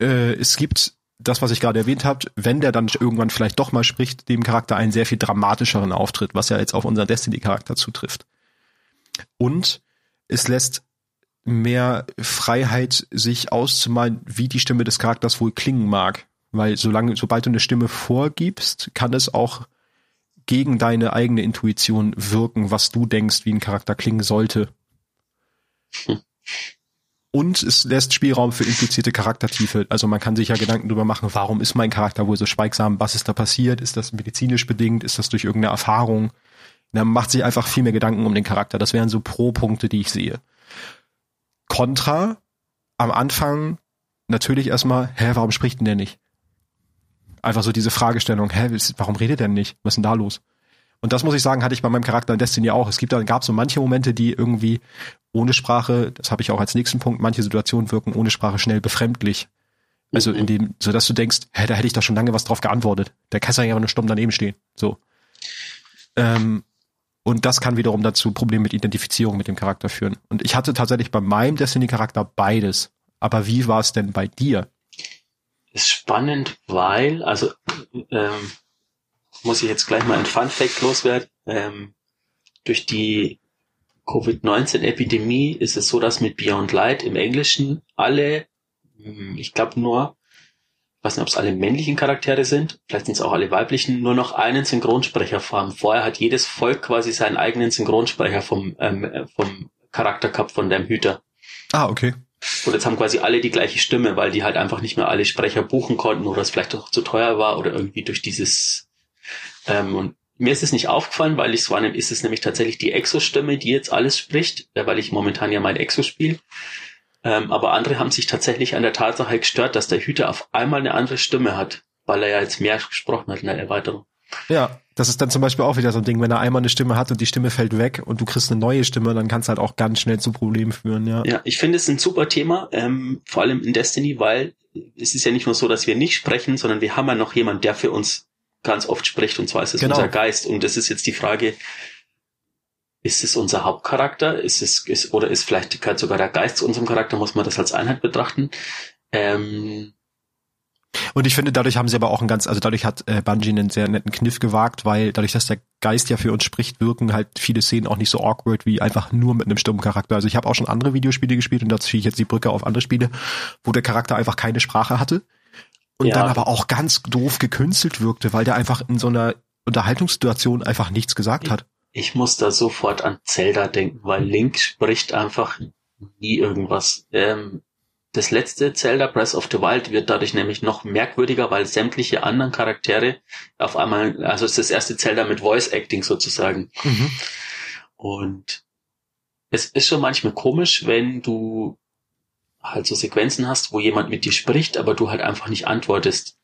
Speaker 1: äh, es gibt das, was ich gerade erwähnt habe, wenn der dann irgendwann vielleicht doch mal spricht, dem Charakter einen sehr viel dramatischeren Auftritt, was ja jetzt auf unseren Destiny-Charakter zutrifft. Und es lässt mehr Freiheit, sich auszumalen, wie die Stimme des Charakters wohl klingen mag. Weil solange, sobald du eine Stimme vorgibst, kann es auch gegen deine eigene Intuition wirken, was du denkst, wie ein Charakter klingen sollte. Hm. Und es lässt Spielraum für implizierte Charaktertiefe. Also man kann sich ja Gedanken darüber machen, warum ist mein Charakter wohl so schweigsam? Was ist da passiert? Ist das medizinisch bedingt? Ist das durch irgendeine Erfahrung? Man macht sich einfach viel mehr Gedanken um den Charakter. Das wären so Pro-Punkte, die ich sehe. Contra, am Anfang natürlich erstmal, hä, warum spricht denn der nicht? Einfach so diese Fragestellung, hä, warum redet der nicht? Was ist denn da los? Und das muss ich sagen, hatte ich bei meinem Charakter in Destiny auch. Es gibt da gab so manche Momente, die irgendwie ohne Sprache, das habe ich auch als nächsten Punkt, manche Situationen wirken ohne Sprache schnell befremdlich. Also mhm. in dem, so dass du denkst, hä, da hätte ich doch schon lange was drauf geantwortet. Der kann ja nur stumm daneben stehen. So. Ähm, und das kann wiederum dazu Probleme mit Identifizierung mit dem Charakter führen. Und ich hatte tatsächlich bei meinem Destiny-Charakter beides. Aber wie war es denn bei dir?
Speaker 2: Ist spannend, weil, also ähm, muss ich jetzt gleich mal ein Fun Fact loswerden. Ähm, durch die Covid-19-Epidemie ist es so, dass mit Beyond Light im Englischen alle, hm, ich glaube nur, weiß nicht, ob es alle männlichen Charaktere sind, vielleicht sind es auch alle weiblichen, nur noch einen Synchronsprecher haben. Vorher hat jedes Volk quasi seinen eigenen Synchronsprecher vom, ähm, äh, vom Charakter gehabt, von dem Hüter.
Speaker 1: Ah, okay.
Speaker 2: Und jetzt haben quasi alle die gleiche Stimme, weil die halt einfach nicht mehr alle Sprecher buchen konnten oder es vielleicht auch zu teuer war oder irgendwie durch dieses ähm, und mir ist es nicht aufgefallen, weil ich es wahrnehme, ist es nämlich tatsächlich die Exo-Stimme, die jetzt alles spricht, äh, weil ich momentan ja mein Exo spiele. Ähm, aber andere haben sich tatsächlich an der Tatsache gestört, dass der Hüter auf einmal eine andere Stimme hat, weil er ja jetzt mehr gesprochen hat in der Erweiterung.
Speaker 1: Ja, das ist dann zum Beispiel auch wieder so ein Ding, wenn er einmal eine Stimme hat und die Stimme fällt weg und du kriegst eine neue Stimme, dann kann es halt auch ganz schnell zu Problemen führen, ja.
Speaker 2: Ja, ich finde es ein super Thema, ähm, vor allem in Destiny, weil es ist ja nicht nur so, dass wir nicht sprechen, sondern wir haben ja noch jemand, der für uns ganz oft spricht, und zwar ist es genau. unser Geist. Und das ist jetzt die Frage, ist es unser Hauptcharakter? Ist es, ist, oder ist vielleicht gehört sogar der Geist zu unserem Charakter? Muss man das als Einheit betrachten? Ähm,
Speaker 1: und ich finde, dadurch haben sie aber auch einen ganz, also dadurch hat äh, Bungie einen sehr netten Kniff gewagt, weil dadurch, dass der Geist ja für uns spricht, wirken halt viele Szenen auch nicht so awkward wie einfach nur mit einem stummen Charakter. Also ich habe auch schon andere Videospiele gespielt und dazu ziehe ich jetzt die Brücke auf andere Spiele, wo der Charakter einfach keine Sprache hatte und ja. dann aber auch ganz doof gekünstelt wirkte, weil der einfach in so einer Unterhaltungssituation einfach nichts gesagt hat.
Speaker 2: Ich muss da sofort an Zelda denken, weil Link spricht einfach nie irgendwas. Ähm, das letzte Zelda Breath of the Wild wird dadurch nämlich noch merkwürdiger, weil sämtliche anderen Charaktere auf einmal, also es ist das erste Zelda mit Voice Acting sozusagen. Mhm. Und es ist schon manchmal komisch, wenn du halt so Sequenzen hast, wo jemand mit dir spricht, aber du halt einfach nicht antwortest.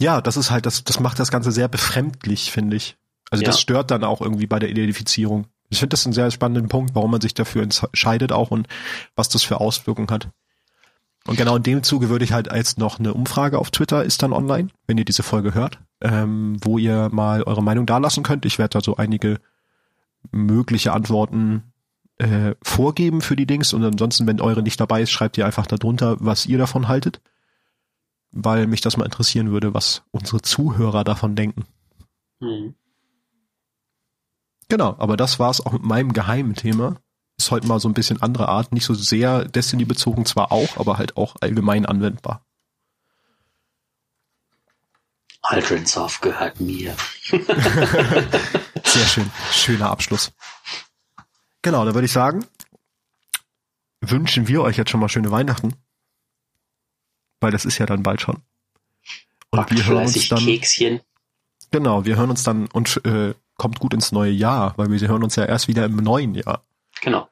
Speaker 1: Ja, das ist halt, das, das macht das Ganze sehr befremdlich, finde ich. Also ja. das stört dann auch irgendwie bei der Identifizierung. Ich finde das einen sehr spannenden Punkt, warum man sich dafür entscheidet auch und was das für Auswirkungen hat. Und genau in dem Zuge würde ich halt als noch eine Umfrage auf Twitter ist dann online, wenn ihr diese Folge hört, ähm, wo ihr mal eure Meinung dalassen könnt. Ich werde da so einige mögliche Antworten äh, vorgeben für die Dings und ansonsten, wenn eure nicht dabei ist, schreibt ihr einfach darunter, was ihr davon haltet, weil mich das mal interessieren würde, was unsere Zuhörer davon denken. Mhm. Genau, aber das war's auch mit meinem geheimen Thema. Ist heute mal so ein bisschen andere Art, nicht so sehr Destiny bezogen zwar auch, aber halt auch allgemein anwendbar.
Speaker 2: Aldrin Soft gehört mir.
Speaker 1: sehr schön, schöner Abschluss. Genau, da würde ich sagen, wünschen wir euch jetzt schon mal schöne Weihnachten. Weil das ist ja dann bald schon.
Speaker 2: Und Backt wir hören uns dann. Kekschen.
Speaker 1: Genau, wir hören uns dann und äh, kommt gut ins neue Jahr, weil wir hören uns ja erst wieder im neuen Jahr.
Speaker 2: Genau.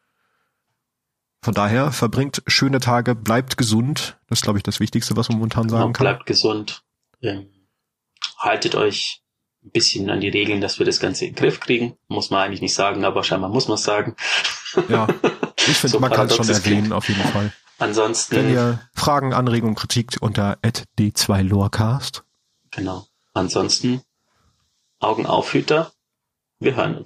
Speaker 1: Von daher verbringt schöne Tage, bleibt gesund. Das ist, glaube ich, das Wichtigste, was man momentan sagen genau, kann.
Speaker 2: Bleibt gesund. Ähm, haltet euch ein bisschen an die Regeln, dass wir das Ganze in den Griff kriegen. Muss man eigentlich nicht sagen, aber scheinbar muss man es sagen.
Speaker 1: Ja, ich finde, so man kann es schon erwähnen, auf jeden Fall.
Speaker 2: Ansonsten.
Speaker 1: Wenn ihr Fragen, Anregungen, Kritik unter d2lorecast.
Speaker 2: Genau. Ansonsten Augen auf, Hüter. Wir hören uns.